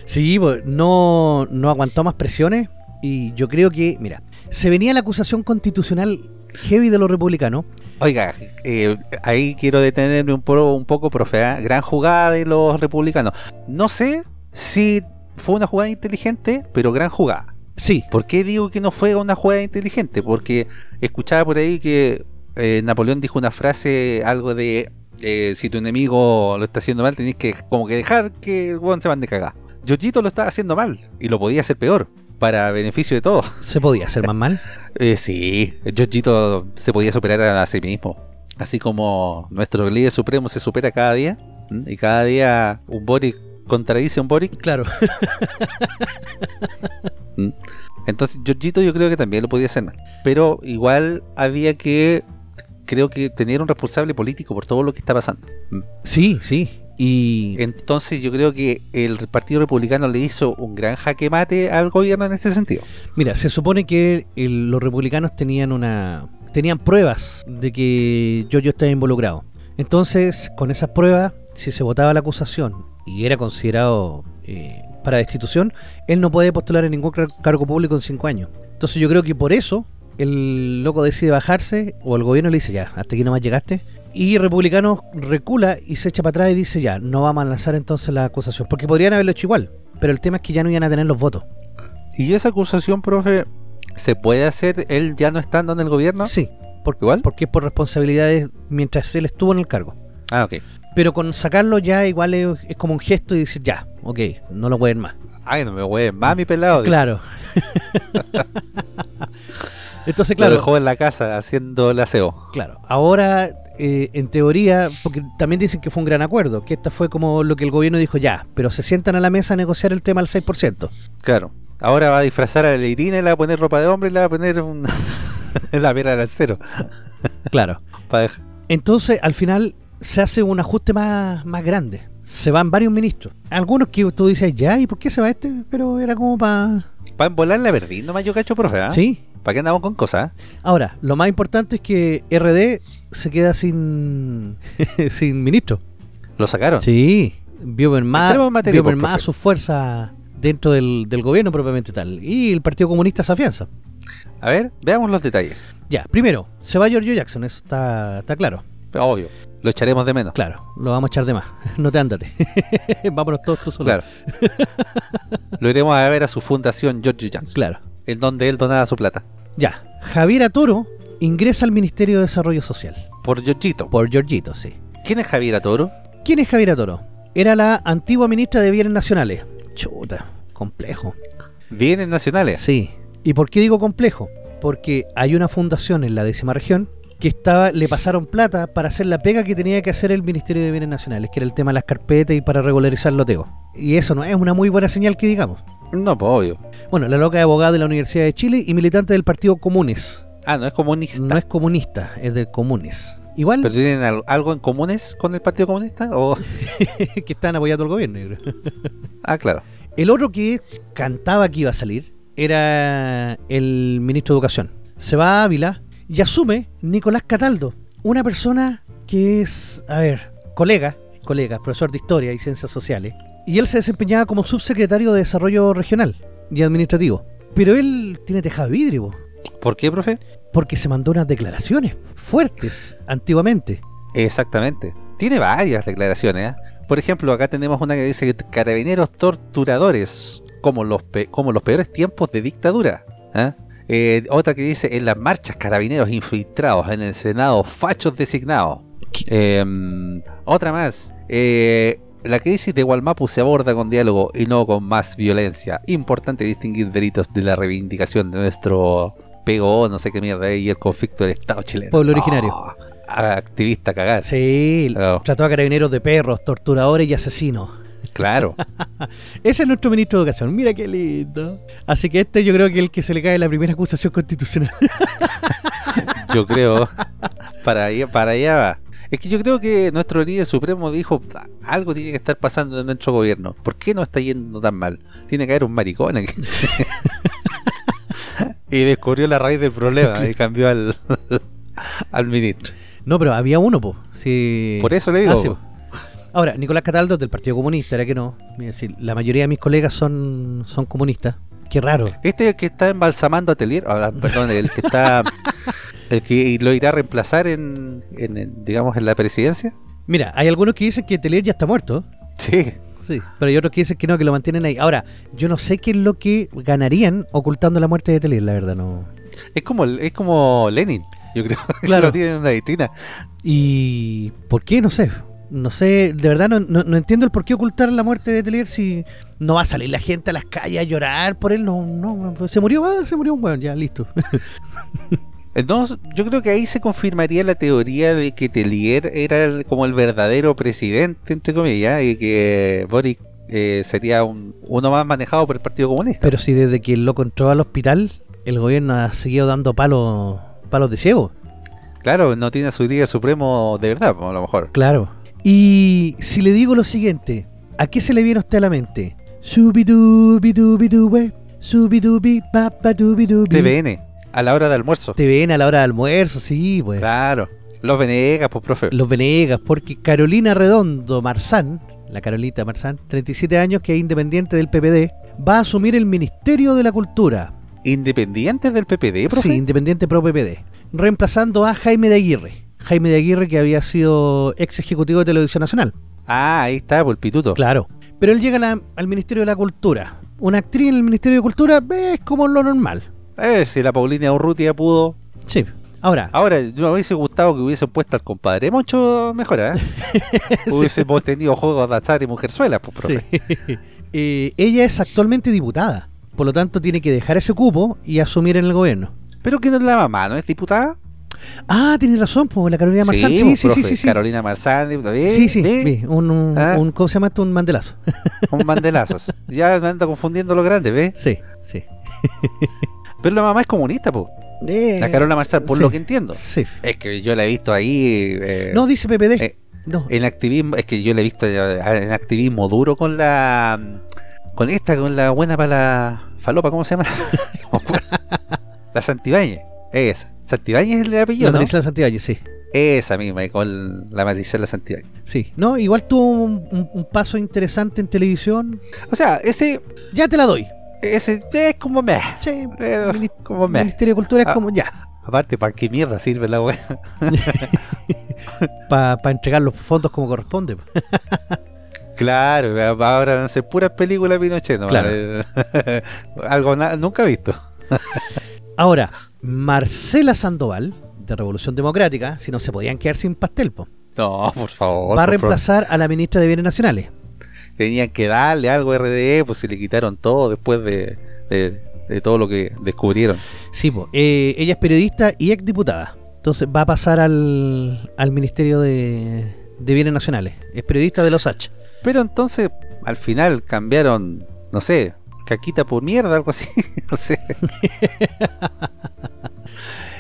Sí, pues, no, no aguantó más presiones. Y yo creo que, mira, se venía la acusación constitucional heavy de los republicanos. Oiga, eh, ahí quiero detenerme un, po- un poco, profe. ¿ah? Gran jugada de los republicanos. No sé si fue una jugada inteligente, pero gran jugada. Sí, ¿Por qué digo que no fue una jugada inteligente? Porque escuchaba por ahí que eh, Napoleón dijo una frase, algo de eh, si tu enemigo lo está haciendo mal, tenés que como que dejar que el weón se mande cagar. Giorgito lo estaba haciendo mal y lo podía hacer peor, para beneficio de todos. se podía hacer más mal. Eh, sí, Giorgito se podía superar a sí mismo. Así como nuestro líder supremo se supera cada día, ¿m? y cada día un Boric contradice un Boric, Claro. ¿Mm? Entonces, Giorgito yo creo que también lo podía hacer mal. Pero igual había que, creo que tener un responsable político por todo lo que está pasando. ¿Mm? Sí, sí. Y Entonces yo creo que el Partido Republicano le hizo un gran jaque mate al gobierno en este sentido. mira, se supone que el- los republicanos tenían una tenían pruebas de que Giorgio estaba involucrado. Entonces, con esas pruebas, si se votaba la acusación y era considerado eh, para destitución, él no puede postular en ningún car- cargo público en cinco años. Entonces yo creo que por eso el loco decide bajarse o el gobierno le dice ya, hasta aquí nomás llegaste. Y Republicano recula y se echa para atrás y dice ya, no vamos a lanzar entonces la acusación. Porque podrían haberlo hecho igual, pero el tema es que ya no iban a tener los votos. Y esa acusación, profe, ¿se puede hacer él ya no estando en el gobierno? Sí, porque, ¿Igual? porque es por responsabilidades mientras él estuvo en el cargo. Ah, ok. Pero con sacarlo ya igual es, es como un gesto y decir ya, ok, no lo pueden más. Ay, no me voy más mi pelado. Claro. Entonces, Lo claro, dejó en la casa haciendo el aseo. claro. Ahora, eh, en teoría, porque también dicen que fue un gran acuerdo, que esta fue como lo que el gobierno dijo ya, pero se sientan a la mesa a negociar el tema al 6%. Claro. Ahora va a disfrazar a la Irina y le va a poner ropa de hombre y le va a poner un... la piedra del cero. Claro. Entonces, al final, se hace un ajuste más, más grande. Se van varios ministros. Algunos que tú dices, ya, ¿y por qué se va este? Pero era como para... Para embolar la verdad, nomás yo cacho, profe. ¿ah? Sí. ¿Para qué andamos con cosas? ah? Ahora, lo más importante es que RD se queda sin, sin ministro. Lo sacaron. Sí. Vio más, profe. su fuerza dentro del, del gobierno propiamente tal. Y el Partido Comunista se afianza. A ver, veamos los detalles. Ya, primero, se va Giorgio Jackson, eso está, está claro. Obvio. Lo echaremos de menos. Claro, lo vamos a echar de más. No te ándate. Vámonos todos tú solo. Claro. Lo iremos a ver a su fundación George Jackson, Claro. en donde él donaba su plata. Ya, Javier Atoro ingresa al Ministerio de Desarrollo Social. Por Georgito. Por Giorgito, sí. ¿Quién es Javier Atoro? ¿Quién es Javier Atoro? Era la antigua ministra de Bienes Nacionales. Chuta, complejo. Bienes nacionales. Sí. ¿Y por qué digo complejo? Porque hay una fundación en la décima región que estaba, le pasaron plata para hacer la pega que tenía que hacer el Ministerio de Bienes Nacionales, que era el tema de las carpetas y para regularizar loteo. Y eso no es una muy buena señal que digamos. No, pues obvio. Bueno, la loca es abogada de la Universidad de Chile y militante del Partido Comunes. Ah, no es comunista. No es comunista, es de Comunes. Igual ¿Pero tienen al- algo en comunes con el Partido Comunista? O... que están apoyando al gobierno. Ah, claro. El otro que cantaba que iba a salir era el ministro de Educación. Se va a Ávila y asume Nicolás Cataldo, una persona que es, a ver, colega, colega, profesor de Historia y Ciencias Sociales. Y él se desempeñaba como subsecretario de Desarrollo Regional y Administrativo. Pero él tiene tejado de vidrio, po, ¿Por qué, profe? porque se mandó unas declaraciones fuertes antiguamente. Exactamente. Tiene varias declaraciones. ¿eh? Por ejemplo, acá tenemos una que dice que carabineros torturadores, como los, pe- como los peores tiempos de dictadura. ¿eh? Eh, otra que dice, en las marchas carabineros infiltrados, en el Senado fachos designados. Eh, otra más. eh, la crisis de Gualmapu se aborda con diálogo y no con más violencia. Importante distinguir delitos de la reivindicación de nuestro PGO, no sé qué mierda, y el conflicto del Estado chileno. Pueblo originario. Oh, activista cagar. Sí, Claro. trató a carabineros de perros, torturadores y asesinos. Claro. Ese es nuestro ministro de Educación. Mira qué lindo. Así que este yo creo que es el que se le cae la primera acusación constitucional. Yo creo. Para allá, para allá va. Es que yo creo que nuestro líder supremo dijo algo tiene que estar pasando en nuestro gobierno. ¿Por qué no está yendo tan mal? Tiene que haber un maricón aquí. y descubrió la raíz del problema y cambió al, al ministro. No, pero había uno, po. Sí. Por eso le digo. Ah, sí. Ahora, Nicolás Cataldo es del Partido Comunista, era que no. La mayoría de mis colegas son, son comunistas. Qué raro. Este es el que está embalsamando a Telier. Ah, perdón, el que está. El que lo irá a reemplazar en, en, en, digamos, en la presidencia. Mira, hay algunos que dicen que Telier ya está muerto. Sí. Sí. Pero hay otros que dicen que no, que lo mantienen ahí. Ahora, yo no sé qué es lo que ganarían ocultando la muerte de Telier, la verdad, no. Es como, es como Lenin, yo creo. Claro. lo tiene en una vitrina. ¿Y por qué? No sé. No sé, de verdad no, no- no entiendo el por qué ocultar la muerte de Telier si no va a salir la gente a las calles a llorar por él. No, no, se murió, ah, se murió un weón, ya, listo. Entonces, yo creo que ahí se confirmaría la teoría de que Telier era el- como el verdadero presidente, entre comillas, y que Boric eh, sería un, uno más manejado por el Partido Comunista. Pero si desde que el loco entró al hospital, el gobierno ha seguido dando palos palos de ciego. Claro, no tiene a su líder supremo de verdad, a lo mejor. Claro. Y si le digo lo siguiente, ¿a qué se le viene a usted a la mente? TVN, a la hora de almuerzo. TVN a la hora de almuerzo, sí, pues. Claro. Los Venegas, pues, profe. Los Venegas, porque Carolina Redondo Marzán, la Carolita Marzán, 37 años, que es independiente del PPD, va a asumir el Ministerio de la Cultura. Independientes del PPD, profe. Sí, independiente pro PPD. Reemplazando a Jaime de Aguirre. Jaime de Aguirre, que había sido ex ejecutivo de Televisión Nacional. Ah, ahí está, por pituto. Claro. Pero él llega la- al Ministerio de la Cultura. Una actriz en el Ministerio de Cultura es como lo normal. Eh, si la Paulina Urrutia pudo. Sí. Ahora, Ahora, yo me hubiese gustado que hubiese puesto al compadre mucho mejor, ¿eh? Hubiésemos tenido juegos de azar y mujerzuelas, pues, profe. sí. Eh, ella es actualmente diputada. Por lo tanto, tiene que dejar ese cupo y asumir en el gobierno. Pero que no es la mamá, ¿no es diputada? Ah, tienes razón, pues la Carolina Marzán. Sí, pues, sí, sí, profe, sí, sí. Carolina Marzán, ¿ve? Sí, sí, un, un, ¿Ah? un- ¿cómo se llama esto? Un mandelazo. Un mandelazos. ya me anda confundiendo lo grande, ¿ves? Sí, sí. Pero la mamá es comunista, po. Eh, La Carola Marzal, por sí, lo que entiendo. Sí. Es que yo la he visto ahí. eh, No, dice PPD. eh, no. en activismo, es que yo la he visto en activismo duro con la. Con esta, con la buena para la falopa, ¿cómo se llama? La Santibáñez. Esa. Santibáñez es el apellido, la ¿no? Santibáñez, sí. Esa misma, y con la Maricela Santibáñez. Sí. No, igual tuvo un, un- un paso interesante en televisión. O sea, ese. Ya te la doy. Ese es como me. Sí. Mini- como me. Ministerio de Cultura es Ah. como ya. Aparte, ¿para qué mierda sirve la wea? Para entregar los fondos como corresponde. Claro, ahora van a ser puras películas Pinochet, ¿no? Claro. Algo nunca visto. Ahora, Marcela Sandoval, de Revolución Democrática, si no se podían quedar sin pastel, po, No, por favor. va a reemplazar a la ministra de Bienes Nacionales. Tenían que darle algo a RDE, pues se le quitaron todo después de, de- de todo lo que descubrieron. Sí, po, eh, ella es periodista y exdiputada. Entonces va a pasar al, al Ministerio de, de Bienes Nacionales. Es periodista de los H. Pero entonces, al final cambiaron, no sé, caquita por mierda, algo así. no sé.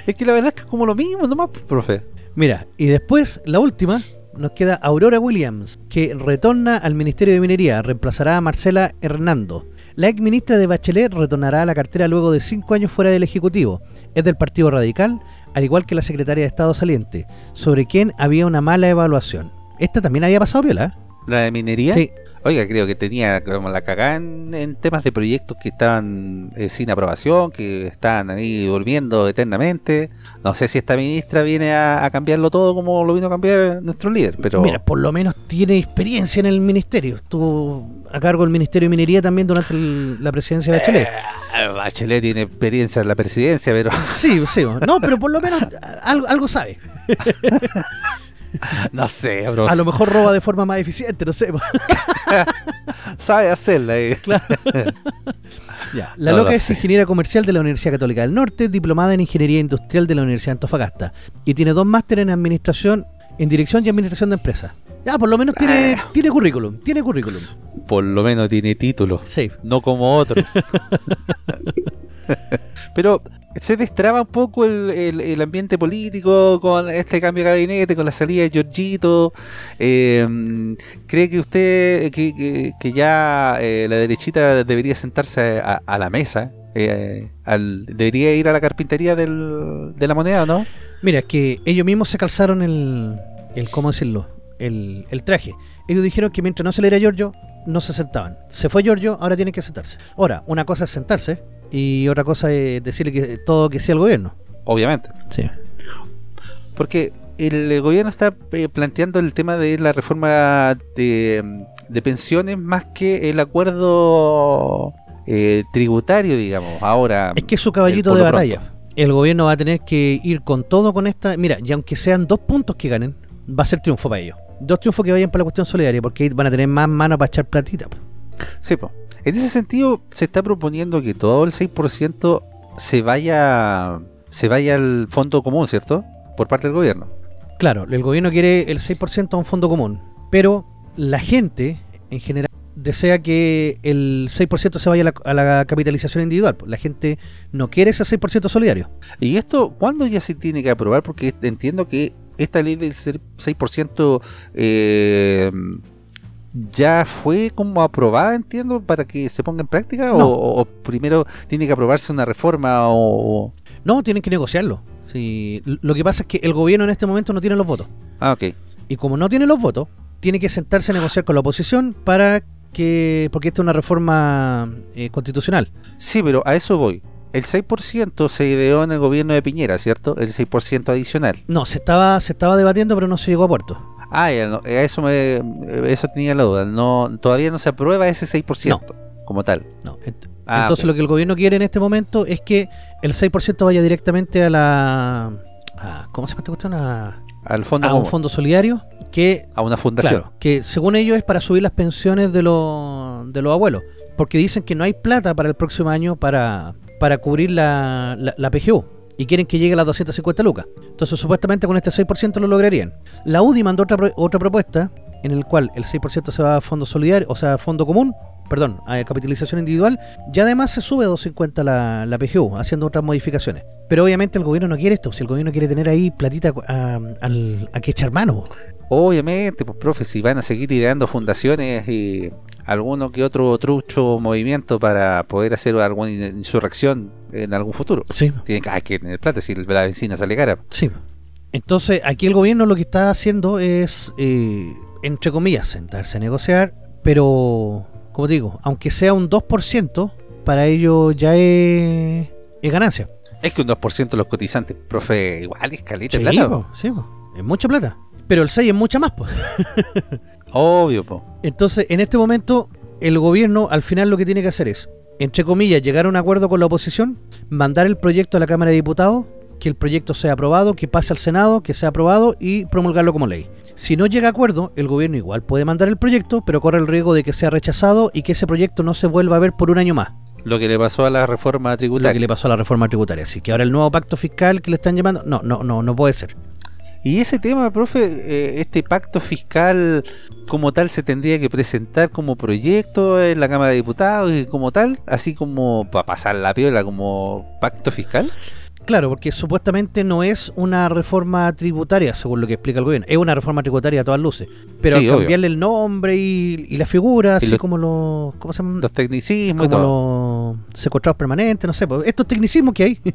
es que la verdad es que es como lo mismo, nomás, profe. Mira, y después, la última, nos queda Aurora Williams, que retorna al Ministerio de Minería, reemplazará a Marcela Hernando. La ex ministra de Bachelet retornará a la cartera luego de cinco años fuera del Ejecutivo. Es del Partido Radical, al igual que la secretaria de Estado saliente, sobre quien había una mala evaluación. Esta también había pasado viola. La de minería. Sí, Oiga, creo que tenía como la cagada en, en temas de proyectos que estaban eh, sin aprobación, que estaban ahí durmiendo eternamente. No sé si esta ministra viene a, a cambiarlo todo como lo vino a cambiar nuestro líder, pero mira, por lo menos tiene experiencia en el ministerio. Estuvo a cargo del Ministerio de Minería también durante el- la presidencia de Bachelet. Eh, Bachelet tiene experiencia en la presidencia, pero Sí, sí, no, pero por lo menos algo, algo sabe. no sé, bro. A lo mejor roba de forma más eficiente, no sé. sabe hacerla. eh. Ya, La No loca lo es sé. ingeniera comercial de la Universidad Católica del Norte, diplomada en Ingeniería Industrial de la Universidad de Antofagasta y tiene dos másteres en Administración, en Dirección y Administración de Empresas. Ya, por lo menos tiene, Ah. tiene currículum, tiene currículum. Por lo menos tiene título, Sí. no como otros. pero se destraba un poco el, el- ambiente político con este cambio de gabinete, con la salida de Giorgito. Eh, ¿Cree que usted que, que- ya eh, la derechita debería sentarse a, la mesa? Eh, ¿Debería ir a la carpintería de la moneda o no? Mira, que ellos mismos se calzaron el, el ¿cómo decirlo? El, el traje. Ellos dijeron que mientras no se le era Giorgio, no se sentaban. Se fue Giorgio, ahora tienen que sentarse. Ahora, una cosa es sentarse y otra cosa es decirle que todo que sí al gobierno. Obviamente. Sí. Porque el gobierno está eh, planteando el tema de la reforma de, de pensiones más que el acuerdo eh, tributario, digamos. Ahora. Es que es su caballito de batalla. El gobierno va a tener que ir con todo con esta. Mira, y aunque sean dos puntos que ganen, va a ser triunfo para ellos. Dos triunfos que vayan para la cuestión solidaria, porque van a tener más mano para echar platita. Sí, po. En ese sentido, se está proponiendo que todo el 6% se vaya se vaya al fondo común, ¿cierto? Por parte del gobierno. Claro, el gobierno quiere el 6% a un fondo común, pero la gente en general desea que el 6% se vaya a la, a la capitalización individual. La gente no quiere ese 6% solidario. ¿Y esto cuándo ya se tiene que aprobar? Porque entiendo que esta ley del 6% eh, ya fue como aprobada, entiendo, para que se ponga en práctica. No. O, o primero tiene que aprobarse una reforma o... No, tienen que negociarlo. Sí, lo que pasa es que el gobierno en este momento no tiene los votos. Ah, ok. Y como no tiene los votos, tiene que sentarse a negociar con la oposición para que. porque esta es una reforma eh, constitucional. Sí, pero a eso voy. El 6% se ideó en el gobierno de Piñera, ¿cierto? El 6% adicional. No, se estaba, se estaba debatiendo, pero no se llegó a puerto. Ah, ya, no, a eso, me, eso tenía la duda. No, todavía no se aprueba ese 6% como tal. No. ent- Ah, Entonces lo que el gobierno quiere en este momento es que el 6% vaya directamente a la. a- ¿Cómo se llama esta cuestión? A, Al fondo a un fondo solidario que a una fundación. Claro, que según ellos es para subir las pensiones de los, de los abuelos. Porque dicen que no hay plata para el próximo año para, para cubrir la, la, la PGU. Y quieren que llegue a las 250 lucas. Entonces, supuestamente con este 6% lo lograrían. La UDI mandó otra, otra propuesta en el cual el 6% se va a fondo solidario, o sea, a fondo común, perdón, a capitalización individual, y además se sube a 250 la, la PGU, haciendo otras modificaciones. Pero obviamente el gobierno no quiere esto, si el gobierno quiere tener ahí platita a, al- a que echar mano. Obviamente, pues profe, si van a seguir ideando fundaciones y alguno que otro trucho movimiento para poder hacer alguna in- insurrección en algún futuro. Sí, Tienen que, hay que tener plata si la benzina sale cara. sí. Entonces, aquí el gobierno lo que está haciendo es, eh, entre comillas, sentarse a negociar, pero, como digo, aunque sea un 2%, para ellos ya es, es ganancia. Es que un 2% de los cotizantes, profe, igual es caleta Sí, plata. po, sí, po. es mucha plata. Pero el 6 es mucha más, pues. Obvio, po. Entonces, en este momento, el gobierno al final lo que tiene que hacer es, entre comillas, llegar a un acuerdo con la oposición, mandar el proyecto a la Cámara de Diputados, que el proyecto sea aprobado, que pase al Senado, que sea aprobado y promulgarlo como ley. Si no llega a acuerdo, el gobierno igual puede mandar el proyecto, pero corre el riesgo de que sea rechazado y que ese proyecto no se vuelva a ver por un año más. Lo que le pasó a la reforma Lo que tributaria. le pasó a la reforma tributaria. Así que ahora el nuevo pacto fiscal que le están llamando, no, no, no, no puede ser. Y ese tema, profe, eh, este pacto fiscal como tal se tendría que presentar como proyecto en la Cámara de Diputados y como tal, así como para pasar la piola como pacto fiscal. Claro, porque supuestamente no es una reforma tributaria, según lo que explica el gobierno. Es una reforma tributaria a todas luces. Pero Sí, al obvio. cambiarle el nombre y, y la figura, así los- como los. ¿Cómo se llaman? Los tecnicismos y todo. como los secuestrados permanentes, no sé. pues, estos tecnicismos que hay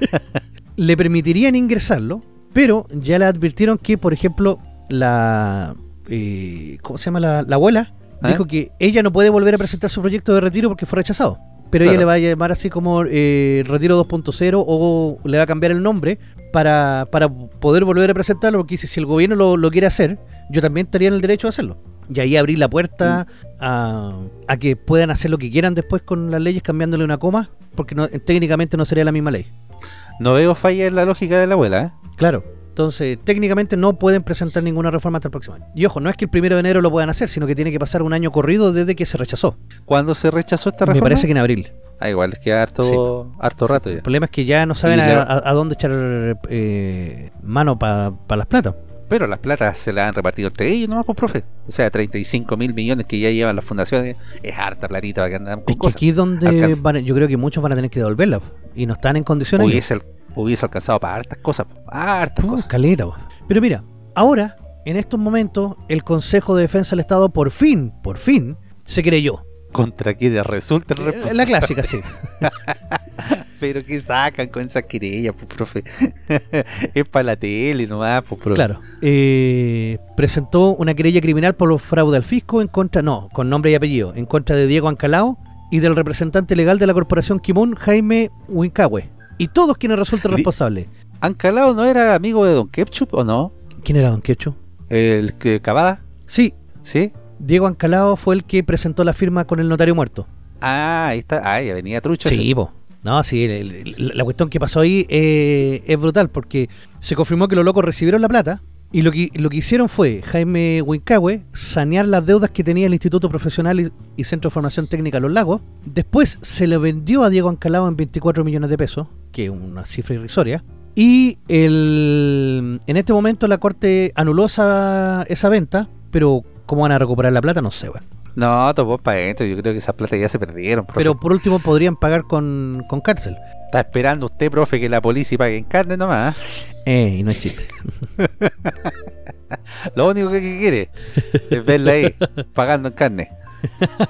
le permitirían ingresarlo, pero ya le advirtieron que, por ejemplo, la. eh, ¿Cómo se llama? La, la abuela ¿Ah? dijo que ella no puede volver a presentar su proyecto de retiro porque fue rechazado. Pero ella le va a llamar así como eh, Retiro 2.0 o le va a cambiar el nombre para, para poder volver a presentarlo. Porque dice, si el gobierno lo, lo quiere hacer, yo también estaría en el derecho de hacerlo. Y ahí abrir la puerta a, a que puedan hacer lo que quieran después con las leyes cambiándole una coma, porque no, técnicamente no sería la misma ley. No veo falla en la lógica de la abuela, ¿eh? Claro. Entonces, técnicamente no pueden presentar ninguna reforma hasta el próximo año. Y ojo, no es que el primero de enero lo puedan hacer, sino que tiene que pasar un año corrido desde que se rechazó. ¿Cuándo se rechazó esta Me reforma? parece que en abril. Ah, igual es que harto, harto rato ya. El problema es que ya no saben a, le- a- a dónde echar eh, mano para las platas. Pero las platas se las han repartido entre ellos nomás, pues, profe. O sea, 35 mil millones que ya llevan las fundaciones. Es harta platita para que andan con Es que cosas. aquí es donde van yo creo que muchos van a tener que devolverla y no están en condiciones. Hubiese, al- hubiese alcanzado para hartas cosas. Hartas Uh, cosas. caleta. Pero mira, ahora, en estos momentos, el Consejo de Defensa del Estado por fin, por fin, se creyó. ¿Contra quién resulta el Eh, responsable? La clásica, sí. Pero que sacan con esa querella, pues, profe. es para la tele nomás, pues, profe. Claro. Eh, presentó una querella criminal por fraude al fisco en contra, no, con nombre y apellido, en contra de Diego Ancalao y del representante legal de la corporación Kimón, Jaime Wincahue. Y todos quienes resultan responsables. ¿Ancalao no era amigo de Don Ketchup o no? ¿Quién era Don Quecho? ¿El que Cavada? Sí, ¿Sí? Diego Ancalao fue el que presentó la firma con el notario muerto. Ah, ahí está. Ah, ya venía trucho. Sí, po. No, sí, el- el- la cuestión que pasó ahí eh, es brutal porque se confirmó que los locos recibieron la plata y lo que, lo que hicieron fue Jaime Wincahue sanear las deudas que tenía el Instituto Profesional y, y Centro de Formación Técnica Los Lagos. Después se le vendió a Diego Ancalao en 24 millones de pesos, que es una cifra irrisoria. Y el, en este momento la corte anuló esa, esa venta, pero ¿cómo van a recuperar la plata? No sé, bueno. No, topó para adentro. Yo creo que esas plata ya se perdieron, profe. Pero por último podrían pagar con, con cárcel. Está esperando usted, profe, que la policía pague en carne nomás. ¿eh? Y no es chiste. Lo único que que quiere es verla ahí, pagando en carne.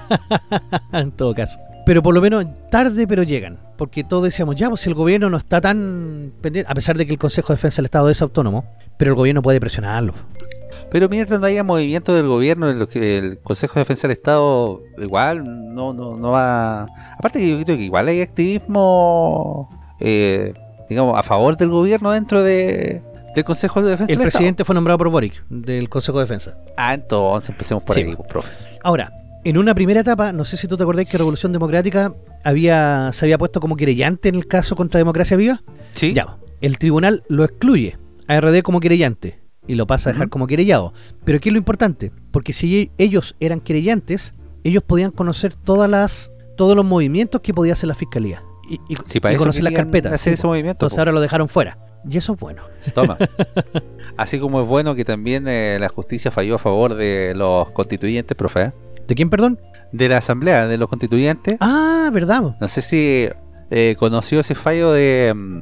en todo caso. Pero por lo menos tarde, pero llegan. Porque todos decíamos, ya, pues si el gobierno no está tan pendiente, a pesar de que el Consejo de Defensa del Estado es autónomo, pero el gobierno puede presionarlo. Pero mientras no haya movimiento del gobierno, el, el Consejo de Defensa del Estado igual no, no, no va... Aparte que yo creo que igual hay activismo, eh, digamos, a favor del gobierno dentro de, del Consejo de Defensa El del presidente fue nombrado por Boric, del Consejo de Defensa. Ah, entonces empecemos por Sí. ahí, pues, profe. Ahora, en una primera etapa, no sé si tú te acordás que Revolución Democrática había, se había puesto como querellante en el caso contra Democracia Viva. Sí. Ya, el tribunal lo excluye a RD como querellante y lo pasa a dejar Ujú. como querellado. Pero ¿qué es lo importante? Porque si e- ellos eran querellantes, ellos podían conocer todas las todos los movimientos que podía hacer la fiscalía y, y- Sí, para y eso conocer las carpetas. hacer Sí, ese movimiento. Entonces ahora lo dejaron fuera. Y eso es bueno. Toma. Así como es bueno que también eh, la justicia falló a favor de los constituyentes, profe. ¿eh? ¿De quién, perdón? de la asamblea de los constituyentes. Ah, verdad. No sé si eh, conoció ese fallo de. mm,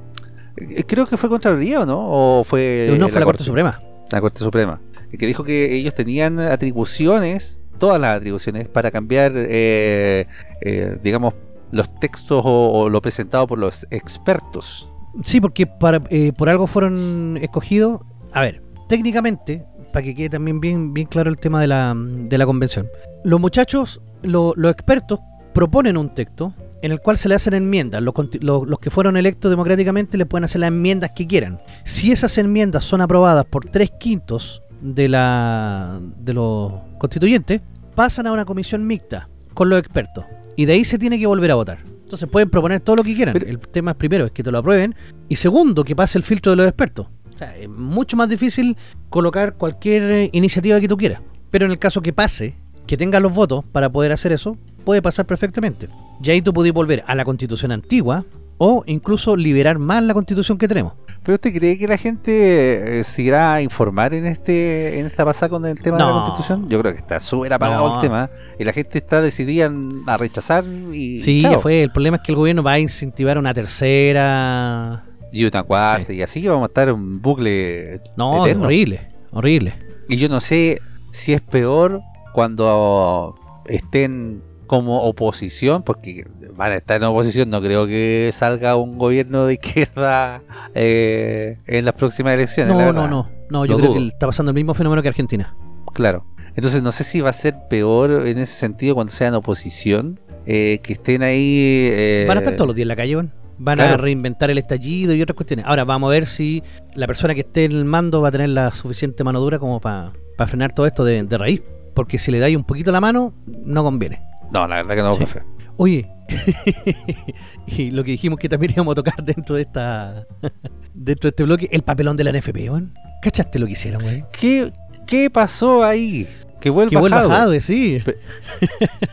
eh, creo que fue Contraloría o no, o fue. no, fue la Corte Suprema. La Corte Suprema. Que dijo que ellos tenían atribuciones, todas las atribuciones, para cambiar, eh, eh, digamos, los textos o, lo presentado por los expertos. Sí, porque para, eh, por algo fueron escogidos. A ver, técnicamente, para que quede también bien, bien claro el tema de la, de la convención, los muchachos, lo- los expertos, proponen un texto en el cual se le hacen enmiendas. Los, los- los que fueron electos democráticamente le pueden hacer las enmiendas que quieran. Si esas enmiendas son aprobadas por tres quintos de, la, de los constituyentes, pasan a una comisión mixta con los expertos. Y de ahí se tiene que volver a votar. Entonces pueden proponer todo lo que quieran. Pero- el tema es primero es que te lo aprueben y segundo que pase el filtro de los expertos. O sea, es mucho más difícil colocar cualquier eh, iniciativa que tú quieras. Pero en el caso que pase, que tenga los votos para poder hacer eso, puede pasar perfectamente. Y ahí tú podés volver a la constitución antigua o incluso liberar más la constitución que tenemos. ¿Pero usted cree que la gente eh, se irá a informar en este en esta pasada con el tema de la constitución? Yo creo que está súper apagado No. el tema y la gente está decidida a rechazar y Sí, chao. ya fue. El problema es que el gobierno va a incentivar una tercera. y una cuarta Sí. y así vamos a estar en un bucle No, eterno. horrible, horrible. Y yo no sé si es peor cuando estén como oposición, porque van a estar en oposición, no creo que salga un gobierno de izquierda eh, en las próximas elecciones. No, no, no. No, yo Lo creo dudo. que está pasando el mismo fenómeno que Argentina. Claro. Entonces no sé si va a ser peor en ese sentido cuando sean oposición, eh, que estén ahí... eh, Van a estar todos los días en la calle, weón. Van a reinventar el estallido y otras cuestiones. Ahora vamos a ver si la persona que esté en el mando va a tener la suficiente mano dura como para frenar todo esto de, de raíz. Porque si le dais un poquito la mano, no conviene. No, la verdad que no, Sí. profe. Oye, y lo que dijimos que también íbamos a tocar dentro de esta dentro de este bloque, el papelón de la NFP, weón. ¿Cachaste lo que hicieron, weón? ¿Qué, ¿Qué pasó ahí? Que vuelva Que Jadwe. Jadwe, sí.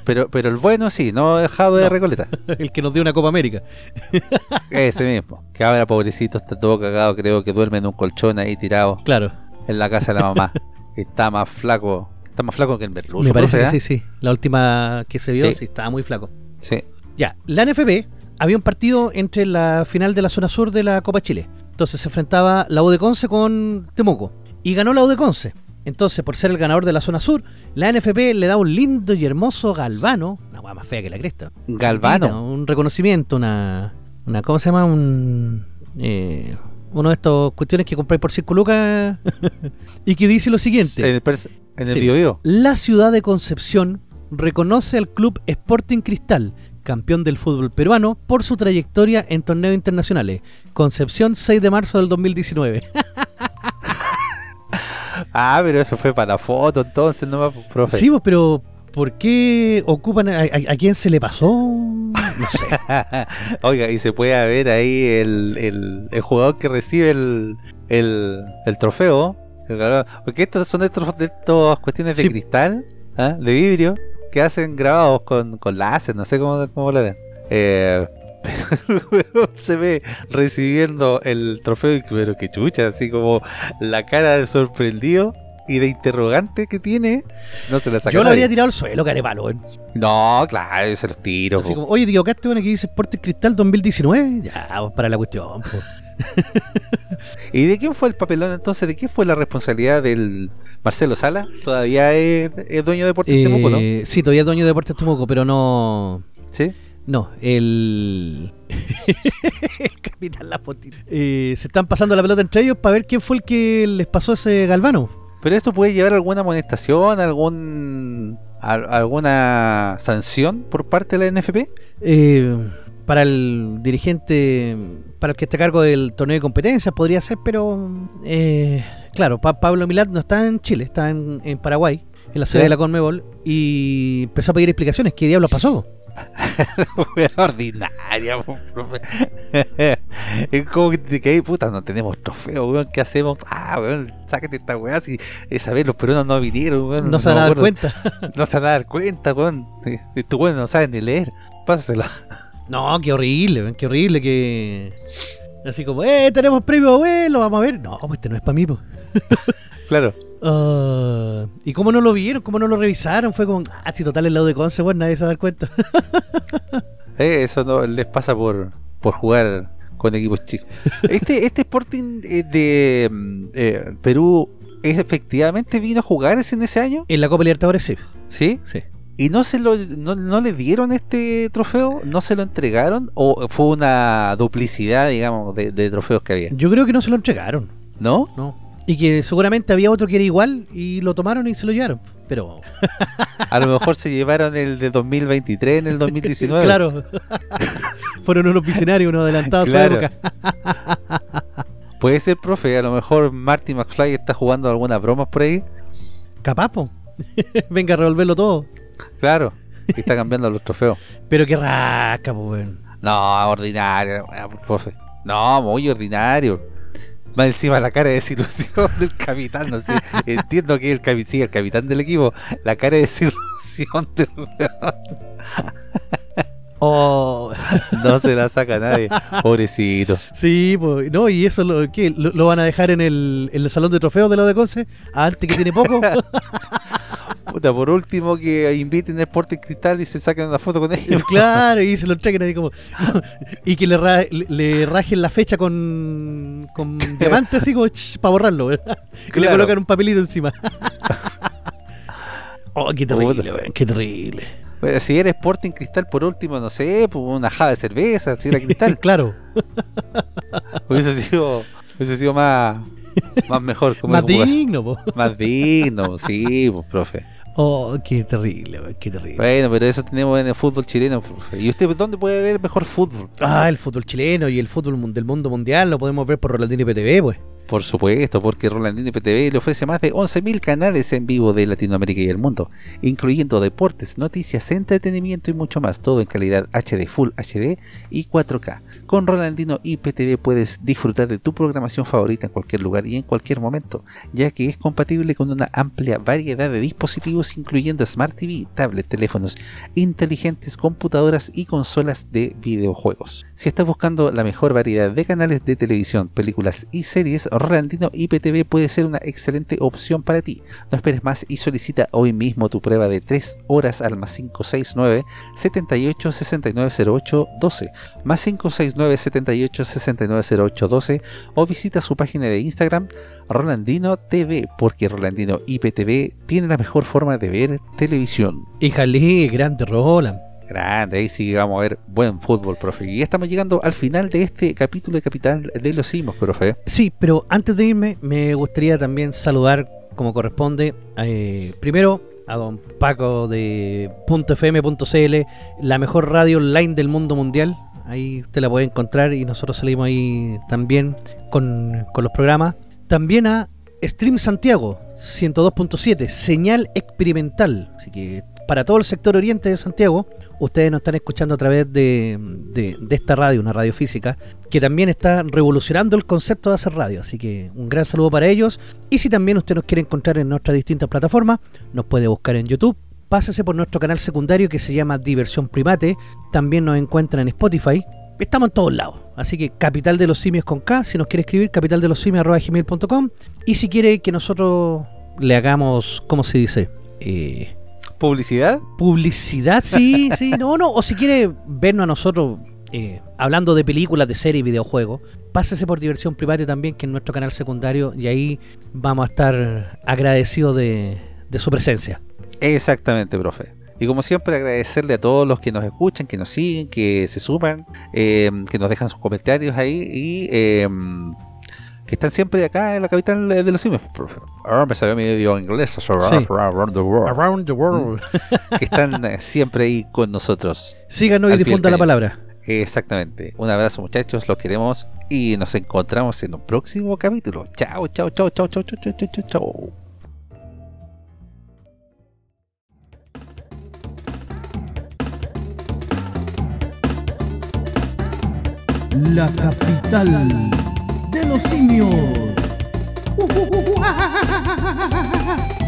Pero, pero el bueno sí, no dejado de No. Recoleta. El que nos dio una Copa América. Ese mismo. Que ahora, pobrecito, está todo cagado. Creo que duerme en un colchón ahí tirado Claro. en la casa de la mamá. está más flaco. Está más flaco que el Merluzo. Me parece que ¿eh? sí, sí. La última que se vio, Sí. sí, estaba muy flaco. Sí. Ya, la NFP había un partido entre la final de la zona sur de la Copa Chile. Entonces se enfrentaba la U de Conce con Temuco. Y ganó la U de Conce. Entonces, por ser el ganador de la zona sur, la NFP le da un lindo y hermoso galvano. Una hueá más fea que la cresta. Galvano. Un reconocimiento, una. una ¿Cómo se llama? Un. eh, uno de estos cuestiones que compráis por 5 lucas. y que dice lo siguiente. En el, Sí. Bio Bio. La ciudad de Concepción reconoce al club Sporting Cristal, campeón del fútbol peruano, por su trayectoria en torneos internacionales. Concepción, 6 de marzo del 2019. Ah, pero eso fue para la foto entonces, no más, profe. sí, pues, pero ¿por qué ocupan a, a- a quién se le pasó? No sé. Oiga, y se puede ver ahí el, el, el jugador que recibe el, el, el trofeo. Porque estos son de estos, de estas cuestiones de Sí. cristal, ¿ah? de vidrio, que hacen grabados con, con láser, no sé cómo, cómo lo harán. Eh, pero se ve recibiendo el trofeo, y pero que chucha, así como la cara de sorprendido y de interrogante que tiene, no se la saca Yo lo habría tirado al suelo, carepalo. No, claro, yo se los tiro. Como, oye, te equivocaste, bueno, que dice Sporting Cristal 2019. Ya, pues, para la cuestión. ¿Y de quién fue el papelón entonces? ¿De quién fue la responsabilidad del Marcelo Sala? Todavía es, es dueño de Deportes Temuco, ¿no? Eh, Sí, todavía es dueño de Deportes Temuco, pero no. Sí. No, el. el capitán La Eh, se están pasando la pelota entre ellos para ver quién fue el que les pasó ese galvano. Pero esto puede llevar a alguna amonestación, algún al- alguna sanción por parte de la NFP. Eh, para el dirigente, para el que está a cargo del torneo de competencias, podría ser, pero. eh, claro, Pa- Pablo Milad no está en Chile, está en, en Paraguay, en la sede de la Conmebol, y empezó a pedir explicaciones. ¿Qué diablos pasó? Ordinaria, profe. es como que te caes, puta, no tenemos trofeo, weón, ¿qué hacemos? Ah, weón, sácate esta weá, si esa vez los peruanos no vinieron, weón. No se van a dar cuenta. No se van a dar cuenta, weón. Estos weones no saben ni leer. Pásaselo. No, qué horrible, qué horrible que. Así como, ¡eh! Tenemos premio, güey, lo vamos a ver. No, pues este no es para mí, pues. Claro. Ah, ¿Y cómo no lo vieron? ¿Cómo no lo revisaron? Fue como, ah, si total el lado de Conce, bueno, nadie se da cuenta. Eh, eso no les pasa por, por jugar con equipos chicos. Este, este Sporting eh, de eh, Perú ¿es efectivamente vino a jugar en ese año, en la Copa Libertadores sí. ¿sí? Sí. ¿Y no se lo no, no le dieron este trofeo? ¿No se lo entregaron? ¿O fue una duplicidad, digamos, de, de trofeos que había? Yo creo que no se lo entregaron. ¿No? No. Y que seguramente había otro que era igual y lo tomaron y se lo llevaron. Pero, A lo mejor se llevaron el de 2023 en el 2019. claro. Fueron unos visionarios, unos adelantados a su Claro. época. Puede ser, profe. A lo mejor Marty McFly está jugando algunas bromas por ahí. Capaz, po. Venga a revolverlo todo. Claro. Y está cambiando los trofeos. Pero qué rasca, weón. No, ordinario, eh, profe. No, muy ordinario. Más encima la cara de desilusión del capitán, no sé. Entiendo que el, capi- sí, el capitán del equipo, la cara de desilusión del Oh, no se la saca nadie. Pobrecito. sí, pues, no, y eso lo, ¿qué? ¿Lo, lo van a dejar en el, en el salón de trofeos de lo de Conce, a Arte que tiene poco. Puta, por último que inviten a Sporting Cristal y se saquen una foto con ellos. claro, y se lo entreguen así como. y que le, ra- le- le rajen la fecha con, con diamante, así como para borrarlo, ¿verdad? Y le colocan un papelito encima. oh, qué terrible, weón, qué terrible. Bueno, si era Sporting Cristal, por último, no sé, pues una java de cerveza, si era Cristal, claro, hubiese sido, hubiese sido más, más mejor. como más digno, po. Más digno, sí, pues, profe. Oh, qué terrible, qué terrible. Bueno, pero eso tenemos en el fútbol chileno. ¿Y usted dónde puede ver mejor fútbol? Ah, el fútbol chileno y el fútbol mun- del mundo mundial lo podemos ver por Rolandino IPTV, pues. Por supuesto, porque Rolandino PTV le ofrece más de 11.000 canales en vivo de Latinoamérica y el mundo, incluyendo deportes, noticias, entretenimiento y mucho más, todo en calidad HD, Full HD y 4K. Con Rolandino IPTV puedes disfrutar de tu programación favorita en cualquier lugar y en cualquier momento, ya que es compatible con una amplia variedad de dispositivos incluyendo Smart TV, tablet, teléfonos inteligentes, computadoras y consolas de videojuegos. Si estás buscando la mejor variedad de canales de televisión, películas y series, Rolandino IPTV puede ser una excelente opción para ti. No esperes más y solicita hoy mismo tu prueba de 3 horas al más 569 78 69 08 12 más 569 78 69 08 12 o visita su página de Instagram Rolandino TV porque Rolandino IPTV tiene la mejor forma de ver televisión. Híjale, grande Roland. Grande, ahí sí vamos a ver buen fútbol, profe. Y estamos llegando al final de este capítulo de Capital de los Simos, profe. Sí, pero antes de irme, me gustaría también saludar, como corresponde, eh, primero a don Paco de .fm.cl, la mejor radio online del mundo mundial. Ahí usted la puede encontrar y nosotros salimos ahí también con, con los programas. También a Stream Santiago 102.7, señal experimental. Así que para todo el sector oriente de Santiago, ustedes nos están escuchando a través de, esta radio, una radio física, que también está revolucionando el concepto de hacer radio. Así que un gran saludo para ellos. Y si también usted nos quiere encontrar en nuestras distintas plataformas, nos puede buscar en YouTube. Pásese por nuestro canal secundario que se llama Diversión Primate. También nos encuentra en Spotify. Estamos en todos lados. Así que Capital de los Simios con K. Si nos quiere escribir, capital de los simios.gmail.com. Y si quiere que nosotros le hagamos, ¿cómo se dice? Eh, ¿Publicidad? publicidad, sí, sí, no, no. O si quiere vernos a nosotros eh, hablando de películas, de series y videojuegos, pásese por Diversión Private también, que es nuestro canal secundario, y ahí vamos a estar agradecidos de, de su presencia. Exactamente, profe. Y como siempre, agradecerle a todos los que nos escuchan, que nos siguen, que se suman, eh, que nos dejan sus comentarios ahí y eh, que están siempre acá en la capital de los simios, profe. Ahora me salió medio inglés, so Sí. around the world. Around the world. que están eh, siempre ahí con nosotros. Síganos y difunda la palabra. Exactamente. Un abrazo muchachos, los queremos y nos encontramos en un próximo capítulo. Chao, chao, chao, chao, chao, chao, chao, chao, chao. la capital de los simios.